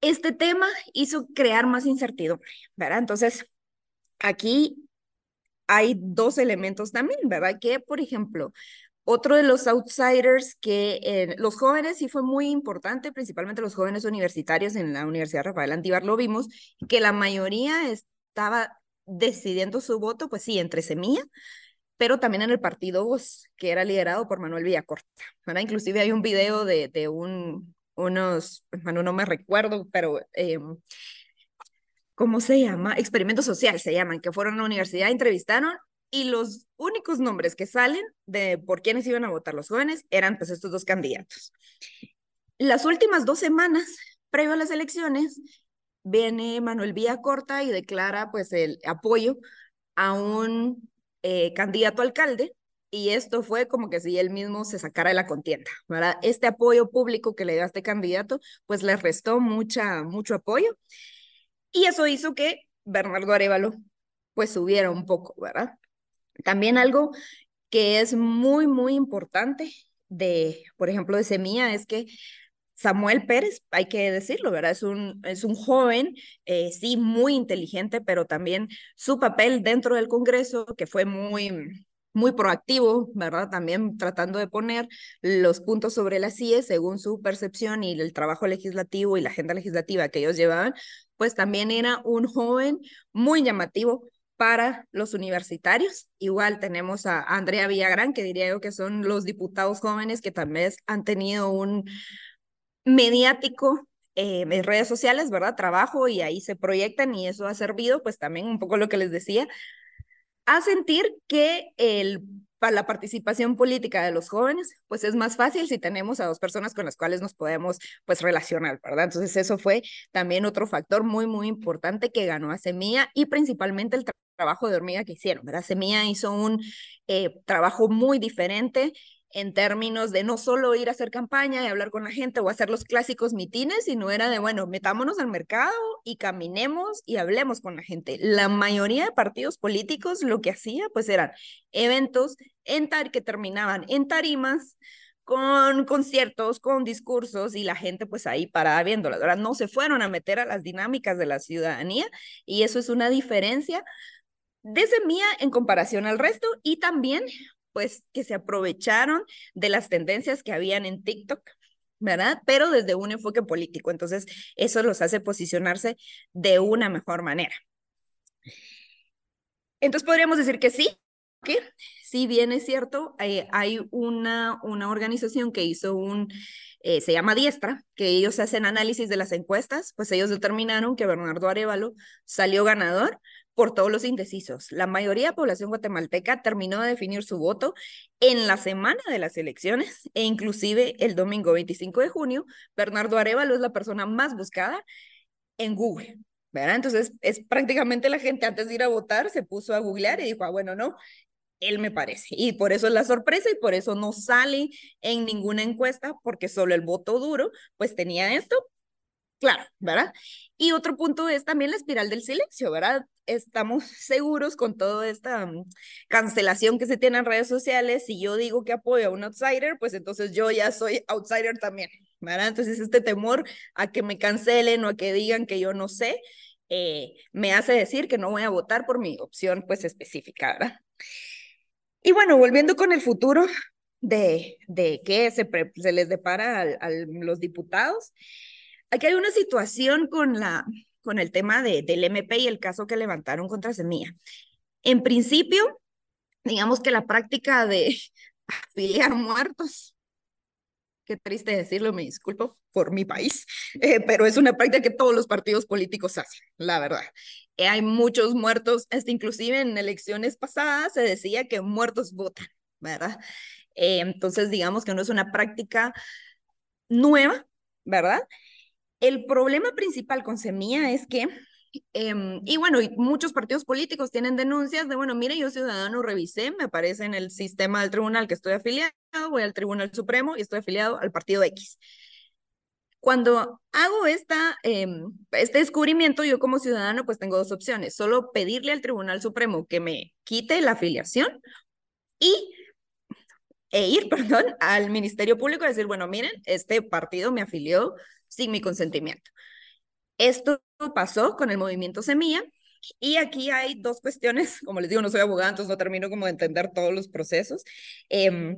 Speaker 5: este tema hizo crear más incertidumbre, ¿verdad? Entonces, aquí hay dos elementos también, ¿verdad? Que, por ejemplo, otro de los outsiders que eh, los jóvenes sí fue muy importante, principalmente los jóvenes universitarios en la Universidad Rafael Antibar, lo vimos, que la mayoría estaba decidiendo su voto, pues sí, entre Semilla, pero también en el partido Voz, que era liderado por Manuel Villacorta. ¿verdad? Inclusive hay un video de, de un, unos, bueno, no me recuerdo, pero... Eh, ¿Cómo se llama? Experimento social se llaman, que fueron a la universidad, entrevistaron y los únicos nombres que salen de por quiénes iban a votar los jóvenes eran pues estos dos candidatos. Las últimas dos semanas, previo a las elecciones, viene Manuel Corta y declara pues el apoyo a un eh, candidato alcalde y esto fue como que si él mismo se sacara de la contienda, ¿verdad? Este apoyo público que le dio a este candidato pues le restó mucha, mucho apoyo y eso hizo que Bernardo Arevalo pues subiera un poco, ¿verdad? También algo que es muy, muy importante de, por ejemplo, de Semilla es que Samuel Pérez, hay que decirlo, ¿verdad? Es un, es un joven, eh, sí, muy inteligente, pero también su papel dentro del Congreso, que fue muy, muy proactivo, ¿verdad? También tratando de poner los puntos sobre las CIE según su percepción y el trabajo legislativo y la agenda legislativa que ellos llevaban, pues también era un joven muy llamativo para los universitarios. Igual tenemos a Andrea Villagrán, que diría yo que son los diputados jóvenes que también han tenido un mediático eh, en redes sociales, ¿verdad? Trabajo y ahí se proyectan y eso ha servido, pues también un poco lo que les decía, a sentir que el para la participación política de los jóvenes, pues es más fácil si tenemos a dos personas con las cuales nos podemos pues relacionar, ¿verdad? Entonces eso fue también otro factor muy, muy importante que ganó a Semilla y principalmente el trabajo de hormiga que hicieron, ¿verdad? Semilla hizo un eh, trabajo muy diferente en términos de no solo ir a hacer campaña y hablar con la gente o hacer los clásicos mitines, sino era de, bueno, metámonos al mercado y caminemos y hablemos con la gente. La mayoría de partidos políticos lo que hacía, pues eran eventos en tar que terminaban en tarimas, con conciertos, con discursos y la gente pues ahí parada viéndolas. Ahora no se fueron a meter a las dinámicas de la ciudadanía y eso es una diferencia de semilla en comparación al resto y también pues que se aprovecharon de las tendencias que habían en TikTok, ¿verdad? Pero desde un enfoque político. Entonces, eso los hace posicionarse de una mejor manera. Entonces, podríamos decir que sí, si bien es cierto, eh, hay una, una organización que hizo un, eh, se llama Diestra, que ellos hacen análisis de las encuestas, pues ellos determinaron que Bernardo Arevalo salió ganador por todos los indecisos. La mayoría de población guatemalteca terminó de definir su voto en la semana de las elecciones e inclusive el domingo 25 de junio, Bernardo Arevalo es la persona más buscada en Google. ¿verdad? Entonces, es prácticamente la gente antes de ir a votar se puso a googlear y dijo, ah, bueno, no, él me parece. Y por eso es la sorpresa y por eso no sale en ninguna encuesta, porque solo el voto duro, pues tenía esto. Claro, ¿verdad? Y otro punto es también la espiral del silencio, ¿verdad? Estamos seguros con toda esta mm, cancelación que se tiene en redes sociales. Si yo digo que apoyo a un outsider, pues entonces yo ya soy outsider también, ¿verdad? Entonces este temor a que me cancelen o a que digan que yo no sé, eh, me hace decir que no voy a votar por mi opción pues específica, ¿verdad? Y bueno, volviendo con el futuro de, de qué se, se les depara a, los diputados, aquí hay una situación con, la, con el tema de, del MP y el caso que levantaron contra Semilla. En principio, digamos que la práctica de afiliar muertos qué triste decirlo, me disculpo por mi país, eh, pero es una práctica que todos los partidos políticos hacen, la verdad. Eh, hay muchos muertos, este, inclusive en elecciones pasadas se decía que muertos votan, ¿verdad? Eh, entonces, digamos que no es una práctica nueva, ¿verdad? El problema principal con Semilla es que Em, y bueno, muchos partidos políticos tienen denuncias de, bueno, mire, yo ciudadano revisé, me aparece en el sistema del tribunal que estoy afiliado, voy al Tribunal Supremo y estoy afiliado al partido X. Cuando hago esta, em, este descubrimiento, yo como ciudadano pues tengo dos opciones, solo pedirle al Tribunal Supremo que me quite la afiliación y e ir, perdón, al Ministerio Público y decir, bueno, miren, este partido me afilió sin mi consentimiento. Esto pasó con el movimiento Semilla y aquí hay dos cuestiones, como les digo, no soy abogada, entonces no termino como de entender todos los procesos. Eh,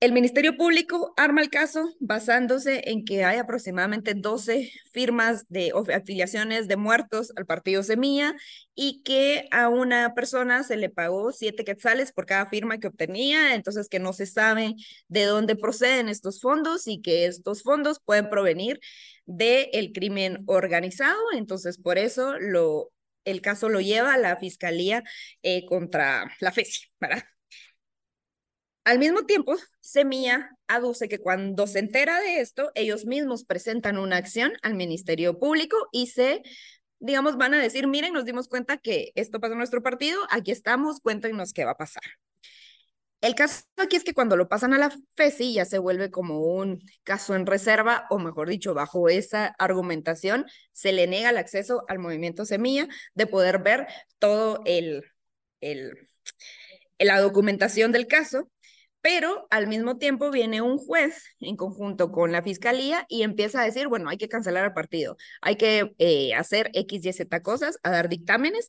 Speaker 5: el Ministerio Público arma el caso basándose en que hay aproximadamente 12 firmas de afiliaciones de muertos al partido Semilla y que a una persona se le pagó siete quetzales por cada firma que obtenía, entonces que no se sabe de dónde proceden estos fondos y que estos fondos pueden provenir del el crimen organizado, entonces por eso lo, el caso lo lleva la Fiscalía eh, contra la FESI, ¿verdad? Al mismo tiempo, Semilla aduce que cuando se entera de esto, ellos mismos presentan una acción al Ministerio Público y se, digamos, van a decir, miren, nos dimos cuenta que esto pasó en nuestro partido, aquí estamos, cuéntenos qué va a pasar. El caso aquí es que cuando lo pasan a la FESI ya se vuelve como un caso en reserva, o mejor dicho, bajo esa argumentación, se le niega el acceso al movimiento Semilla de poder ver todo el, el la documentación del caso pero al mismo tiempo viene un juez en conjunto con la fiscalía y empieza a decir, bueno, hay que cancelar el partido, hay que eh, hacer X, Y, Z cosas, a dar dictámenes.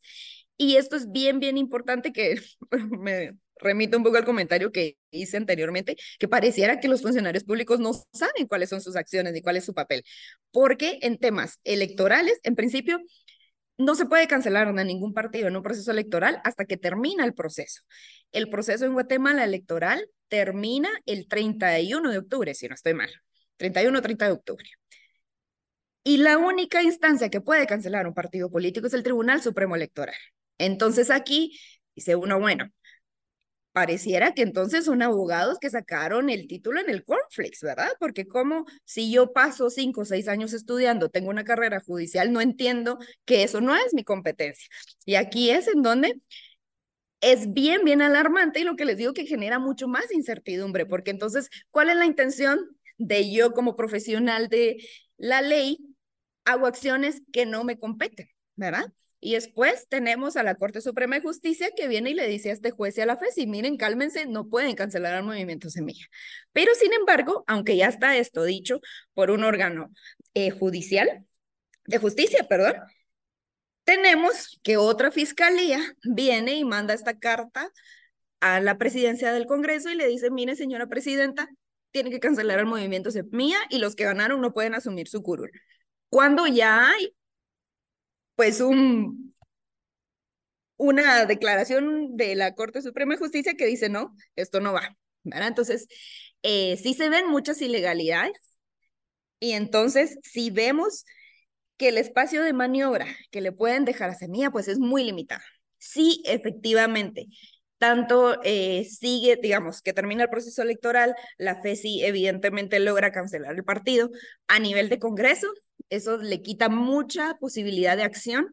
Speaker 5: Y esto es bien, bien importante que me remito un poco al comentario que hice anteriormente, que pareciera que los funcionarios públicos no saben cuáles son sus acciones ni cuál es su papel, porque en temas electorales, en principio, no se puede cancelar a ningún partido en un proceso electoral hasta que termina el proceso. El proceso en Guatemala electoral termina el 31 de octubre, si no estoy mal. 31 o 30 de octubre. Y la única instancia que puede cancelar un partido político es el Tribunal Supremo Electoral. Entonces aquí dice uno, bueno, pareciera que entonces son abogados que sacaron el título en el cornflakes, ¿verdad? Porque como si yo paso cinco o seis años estudiando, tengo una carrera judicial, no entiendo que eso no es mi competencia. Y aquí es en donde es bien, bien alarmante y lo que les digo que genera mucho más incertidumbre, porque entonces, ¿cuál es la intención de yo como profesional de la ley? Hago acciones que no me competen, ¿verdad? Y después tenemos a la Corte Suprema de Justicia que viene y le dice a este juez y a la FES, y miren, cálmense, no pueden cancelar al movimiento Semilla. Pero sin embargo, aunque ya está esto dicho por un órgano eh, judicial, de justicia, perdón, tenemos que otra fiscalía viene y manda esta carta a la presidencia del Congreso y le dice, mire, señora presidenta, tiene que cancelar el movimiento Semilla y los que ganaron no pueden asumir su curul. Cuando ya hay pues un, una declaración de la Corte Suprema de Justicia que dice, no, esto no va. ¿verdad? Entonces, eh, sí se ven muchas ilegalidades y entonces si vemos que el espacio de maniobra que le pueden dejar a Semilla, pues es muy limitado. Sí, efectivamente, tanto eh, sigue, digamos, que termina el proceso electoral, la FESI evidentemente logra cancelar el partido. A nivel de Congreso, eso le quita mucha posibilidad de acción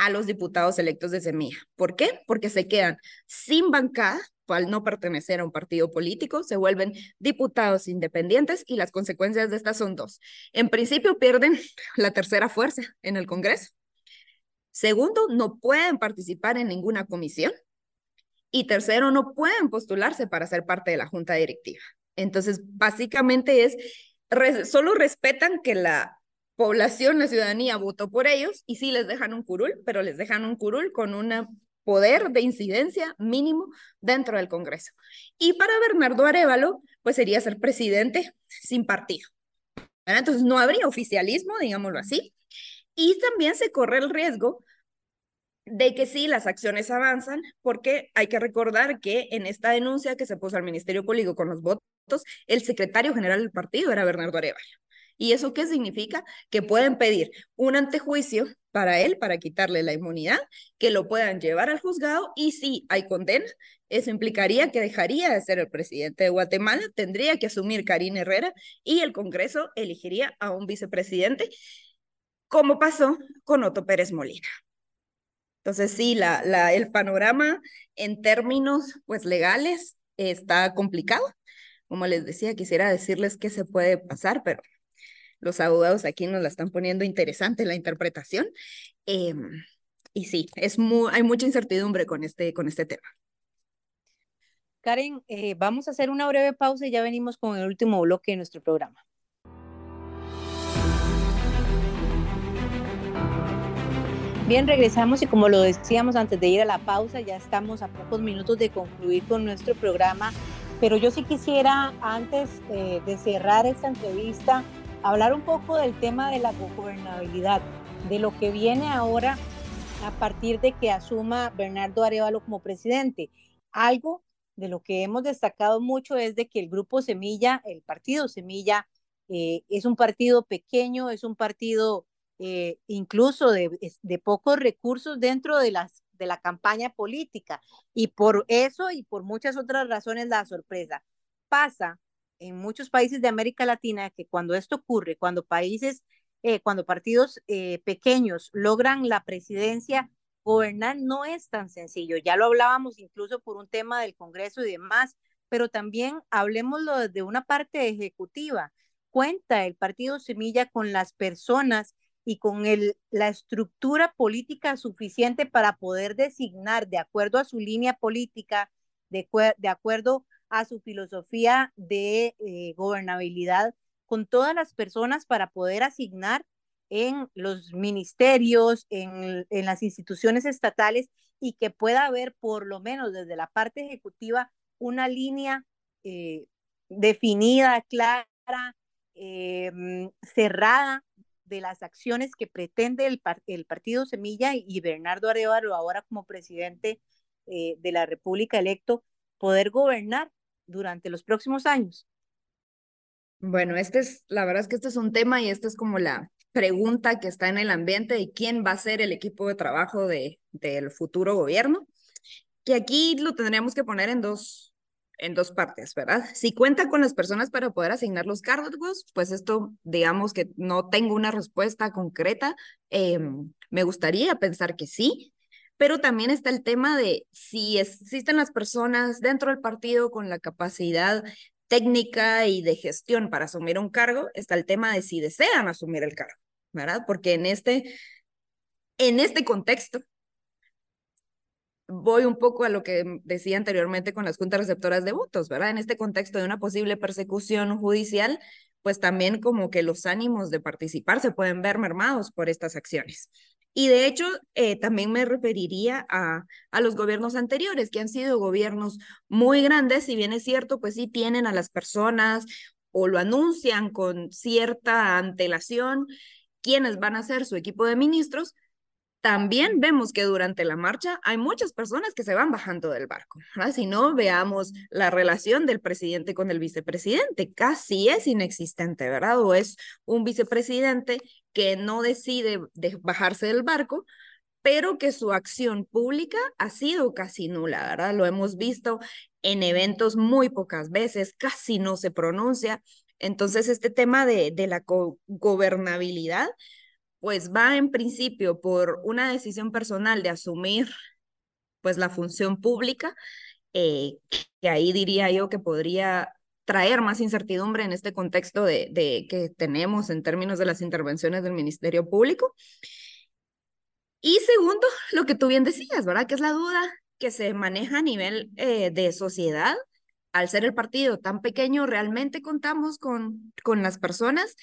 Speaker 5: a los diputados electos de Semilla. ¿Por qué? Porque se quedan sin bancada al no pertenecer a un partido político, se vuelven diputados independientes y las consecuencias de estas son dos. En principio pierden la tercera fuerza en el Congreso. Segundo, no pueden participar en ninguna comisión y tercero, no pueden postularse para ser parte de la junta directiva. Entonces, básicamente es, solo respetan que la población, la ciudadanía votó por ellos y sí les dejan un curul, pero les dejan un curul con un poder de incidencia mínimo dentro del Congreso. Y para Bernardo Arevalo, pues sería ser presidente sin partido. Entonces no habría oficialismo, digámoslo así. Y también se corre el riesgo de que sí, las acciones avanzan, porque hay que recordar que en esta denuncia que se puso al Ministerio Público con los votos, el secretario general del partido era Bernardo Arevalo. ¿Y eso qué significa? Que pueden pedir un antejuicio para él, para quitarle la inmunidad, que lo puedan llevar al juzgado y si hay condena, eso implicaría que dejaría de ser el presidente de Guatemala, tendría que asumir Karina Herrera y el Congreso elegiría a un vicepresidente, como pasó con Otto Pérez Molina. Entonces, sí, la, el panorama en términos pues, legales está complicado. Como les decía, quisiera decirles qué se puede pasar, pero los abogados aquí nos la están poniendo interesante la interpretación. Em, y sí, es muy, hay mucha incertidumbre con este, con este tema.
Speaker 2: Karen, eh, vamos a hacer una breve pausa y ya venimos con el último bloque de nuestro programa. Bien, regresamos y como lo decíamos antes de ir a la pausa, ya estamos a pocos minutos de concluir con nuestro programa, pero yo sí quisiera, antes eh, de cerrar esta entrevista, hablar un poco del tema de la gobernabilidad, de lo que viene ahora a partir de que asuma Bernardo Arevalo como presidente. Algo de lo que hemos destacado mucho es de que el grupo Semilla, el partido Semilla, eh, es un partido pequeño, es un partido eh, incluso de, pocos recursos dentro de la campaña política. Y por eso y por muchas otras razones la sorpresa pasa en muchos países de América Latina que cuando esto ocurre, cuando países, eh, cuando partidos eh, pequeños logran la presidencia, gobernar no es tan sencillo. Ya lo hablábamos incluso por un tema del Congreso y demás, pero también hablemoslo desde una parte ejecutiva. Cuenta el partido Semilla con las personas y con el, la estructura política suficiente para poder designar de acuerdo a su línea política, de, de acuerdo a su filosofía de eh, gobernabilidad, con todas las personas para poder asignar en los ministerios, en, en las instituciones estatales y que pueda haber por lo menos desde la parte ejecutiva una línea eh, definida, clara, eh, cerrada de las acciones que pretende el, el partido Semilla y Bernardo Arevalo ahora como presidente eh, de la República electo, poder gobernar durante los próximos años.
Speaker 5: Bueno, este es, la verdad es que este es un tema y esta es como la pregunta que está en el ambiente de quién va a ser el equipo de trabajo de, del futuro gobierno, que aquí lo tendríamos que poner en dos, en dos partes, ¿verdad? Si cuenta con las personas para poder asignar los cargos, pues esto, digamos que no tengo una respuesta concreta. Em, me gustaría pensar que sí, pero también está el tema de si existen las personas dentro del partido con la capacidad técnica y de gestión para asumir un cargo, está el tema de si desean asumir el cargo, ¿verdad? Porque en este, en este contexto, voy un poco a lo que decía anteriormente con las juntas receptoras de votos, ¿verdad? En este contexto de una posible persecución judicial, pues también como que los ánimos de participar se pueden ver mermados por estas acciones. Y de hecho, eh, también me referiría a, a los gobiernos anteriores, que han sido gobiernos muy grandes, si bien es cierto, pues sí tienen a las personas o lo anuncian con cierta antelación, quienes van a ser su equipo de ministros, también vemos que durante la marcha hay muchas personas que se van bajando del barco. Si no, veamos la relación del presidente con el vicepresidente. Casi es inexistente, ¿verdad? O es un vicepresidente que no decide bajarse del barco, pero que su acción pública ha sido casi nula, ¿verdad? Lo hemos visto en eventos muy pocas veces, casi no se pronuncia. Entonces, este tema de, de la gobernabilidad pues va en principio por una decisión personal de asumir pues la función pública, eh, que ahí diría yo que podría traer más incertidumbre en este contexto de, de, que tenemos en términos de las intervenciones del Ministerio Público. Y segundo, lo que tú bien decías, ¿verdad? Que es la duda que se maneja a nivel eh, de sociedad. Al ser el partido tan pequeño, realmente contamos con, con las personas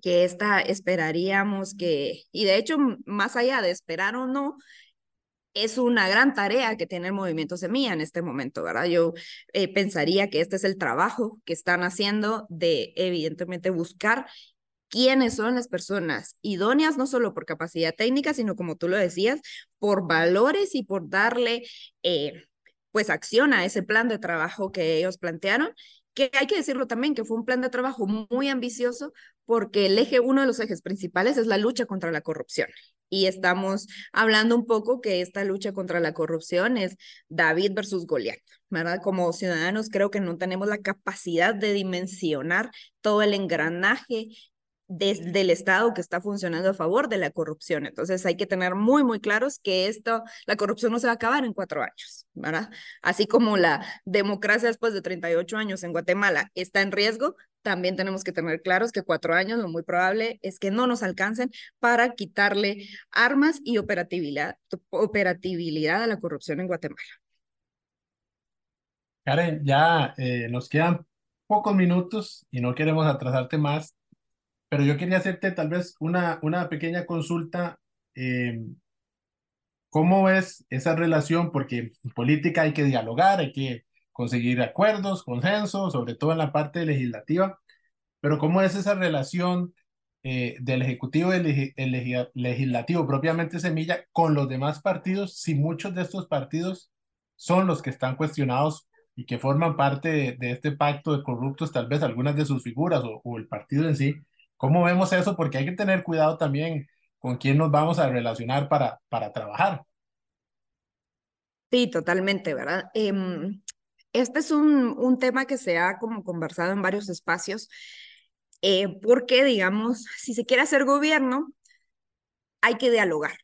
Speaker 5: que esta esperaríamos que, y de hecho, más allá de esperar o no, es una gran tarea que tiene el movimiento Semilla en este momento, ¿verdad? Yo eh, pensaría que este es el trabajo que están haciendo de, evidentemente, buscar quiénes son las personas idóneas, no solo por capacidad técnica, sino como tú lo decías, por valores y por darle, eh, pues, acción a ese plan de trabajo que ellos plantearon que hay que decirlo también, que fue un plan de trabajo muy ambicioso porque el eje, uno de los ejes principales es la lucha contra la corrupción. Y estamos hablando un poco que esta lucha contra la corrupción es David versus Goliat, ¿verdad? Como ciudadanos creo que no tenemos la capacidad de dimensionar todo el engranaje desde el Estado que está funcionando a favor de la corrupción. Entonces hay que tener muy, muy claros que esto, la corrupción no se va a acabar en cuatro años, ¿verdad? Así como la democracia después de 38 años en Guatemala está en riesgo, también tenemos que tener claros que cuatro años lo muy probable es que no nos alcancen para quitarle armas y operatividad, operatividad a la corrupción en Guatemala.
Speaker 3: Karen, ya eh, nos quedan pocos minutos y no queremos atrasarte más pero yo quería hacerte tal vez una, una pequeña consulta. Eh, ¿Cómo ves esa relación? Porque en política hay que dialogar, hay que conseguir acuerdos, consensos, sobre todo en la parte legislativa, pero ¿cómo es esa relación eh, del Ejecutivo y el, Legislativo, propiamente Semilla, con los demás partidos, si muchos de estos partidos son los que están cuestionados y que forman parte de, este pacto de corruptos, tal vez algunas de sus figuras o, o el partido en sí, ¿Cómo vemos eso? Porque hay que tener cuidado también con quién nos vamos a relacionar para, para trabajar.
Speaker 5: Sí, totalmente, ¿verdad? Em, este es un, un tema que se ha como conversado en varios espacios, eh, porque, digamos, si se quiere hacer gobierno, hay que dialogar.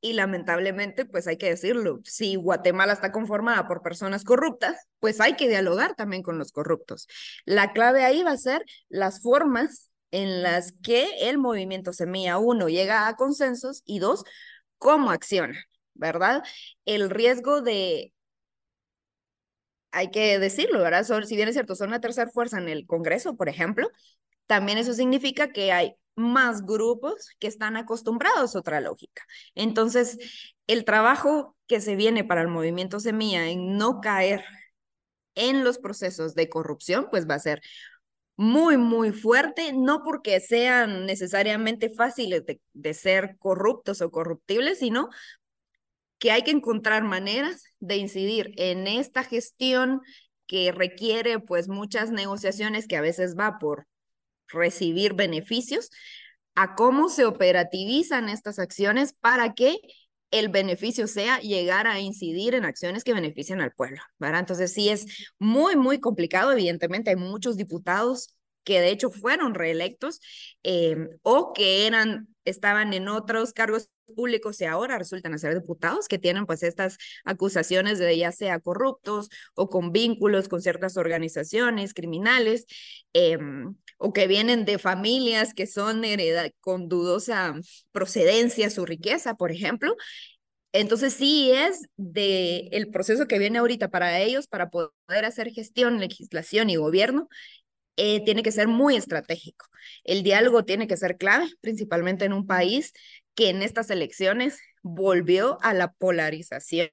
Speaker 5: Y lamentablemente, pues hay que decirlo, si Guatemala está conformada por personas corruptas, pues hay que dialogar también con los corruptos. La clave ahí va a ser las formas en las que el movimiento Semilla, uno, llega a consensos y dos, cómo acciona, ¿verdad? El riesgo de hay que decirlo, ¿verdad? si bien es cierto, son la tercera fuerza en el Congreso, por ejemplo, también eso significa que hay más grupos que están acostumbrados a otra lógica. Entonces, el trabajo que se viene para el movimiento Semilla en no caer en los procesos de corrupción, pues va a ser muy, muy fuerte, no porque sean necesariamente fáciles de, de ser corruptos o corruptibles, sino que hay que encontrar maneras de incidir en esta gestión que requiere pues muchas negociaciones que a veces va por recibir beneficios, a cómo se operativizan estas acciones para que el beneficio sea llegar a incidir en acciones que beneficien al pueblo, ¿verdad? Entonces sí es muy, muy complicado, evidentemente hay muchos diputados que de hecho fueron reelectos eh, o que eran, estaban en otros cargos públicos y ahora resultan ser diputados que tienen pues estas acusaciones de ya sea corruptos o con vínculos con ciertas organizaciones criminales em, o que vienen de familias que son hereda con dudosa procedencia su riqueza, por ejemplo. Entonces sí es de el proceso que viene ahorita para ellos para poder hacer gestión, legislación y gobierno eh, tiene que ser muy estratégico. El diálogo tiene que ser clave, principalmente en un país que en estas elecciones volvió a la polarización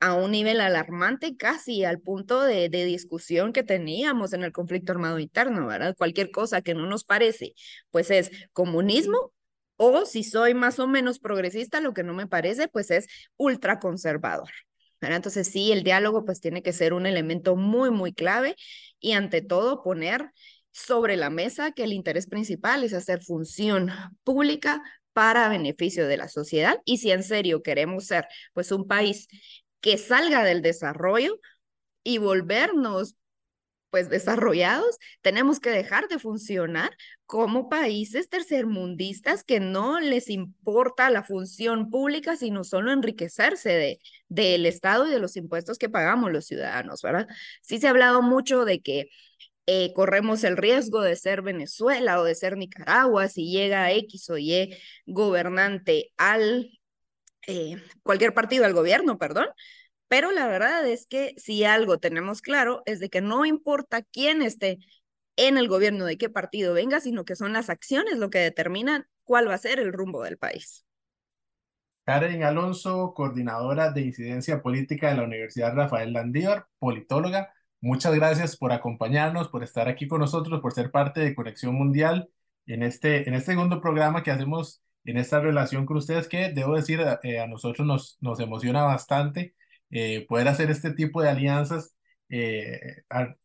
Speaker 5: a un nivel alarmante, casi al punto de, de, discusión que teníamos en el conflicto armado interno, ¿verdad? Cualquier cosa que no nos parece, pues es comunismo O si soy más o menos progresista, lo que no me parece, pues es ultraconservador. Entonces sí, el diálogo pues tiene que ser un elemento muy, muy clave y ante todo poner sobre la mesa que el interés principal es hacer función pública para beneficio de la sociedad y si en serio queremos ser pues un país que salga del desarrollo y volvernos pues desarrollados, tenemos que dejar de funcionar como países tercermundistas que no les importa la función pública, sino solo enriquecerse de, del Estado y de los impuestos que pagamos los ciudadanos, ¿verdad? Sí se ha hablado mucho de que eh, corremos el riesgo de ser Venezuela o de ser Nicaragua si llega X o Y gobernante al, eh, cualquier partido al gobierno, perdón, pero la verdad es que si algo tenemos claro es de que no importa quién esté en el gobierno, de qué partido venga, sino que son las acciones lo que determinan cuál va a ser el rumbo del país.
Speaker 3: Karen Alonso, coordinadora de incidencia política de la Universidad Rafael Landívar, politóloga. Muchas gracias por acompañarnos, por estar aquí con nosotros, por ser parte de Conexión Mundial en este, en este segundo programa que hacemos en esta relación con ustedes, que debo decir, eh, a nosotros nos, nos emociona bastante eh, poder hacer este tipo de alianzas. Eh,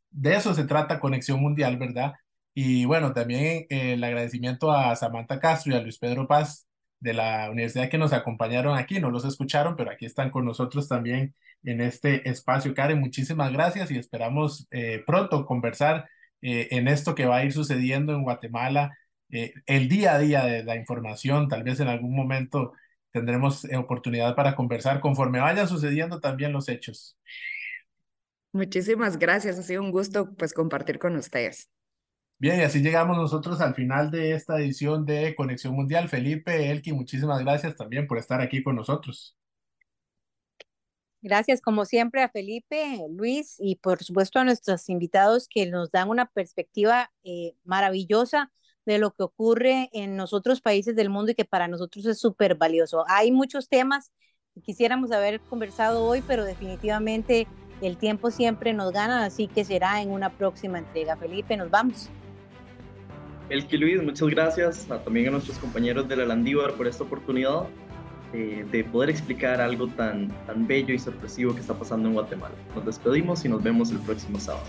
Speaker 3: de eso se trata Conexión Mundial, ¿verdad? Y bueno, también eh, el agradecimiento a Samantha Castro y a Luis Pedro Paz de la universidad que nos acompañaron aquí, no los escucharon, pero aquí están con nosotros también en este espacio. Karen, muchísimas gracias y esperamos pronto conversar en esto que va a ir sucediendo en Guatemala, el día a día de la información, tal vez en algún momento tendremos eh, oportunidad para conversar conforme vayan sucediendo también los hechos.
Speaker 5: Muchísimas gracias, ha sido un gusto pues compartir con ustedes.
Speaker 3: Bien, y así llegamos nosotros al final de esta edición de Conexión Mundial. Felipe, Elki, muchísimas gracias también por estar aquí con nosotros.
Speaker 2: Gracias, como siempre, a Felipe, Luis y por supuesto a nuestros invitados que nos dan una perspectiva eh, maravillosa de lo que ocurre en los otros países del mundo y que para nosotros es súper valioso. Hay muchos temas que quisiéramos haber conversado hoy, pero definitivamente el tiempo siempre nos gana, así que será en una próxima entrega. Felipe, nos vamos.
Speaker 4: Elki Luis, muchas gracias también a nuestros compañeros de la Landívar por esta oportunidad eh, de poder explicar algo tan, tan bello y sorpresivo que está pasando en Guatemala. Nos despedimos y nos vemos el próximo sábado.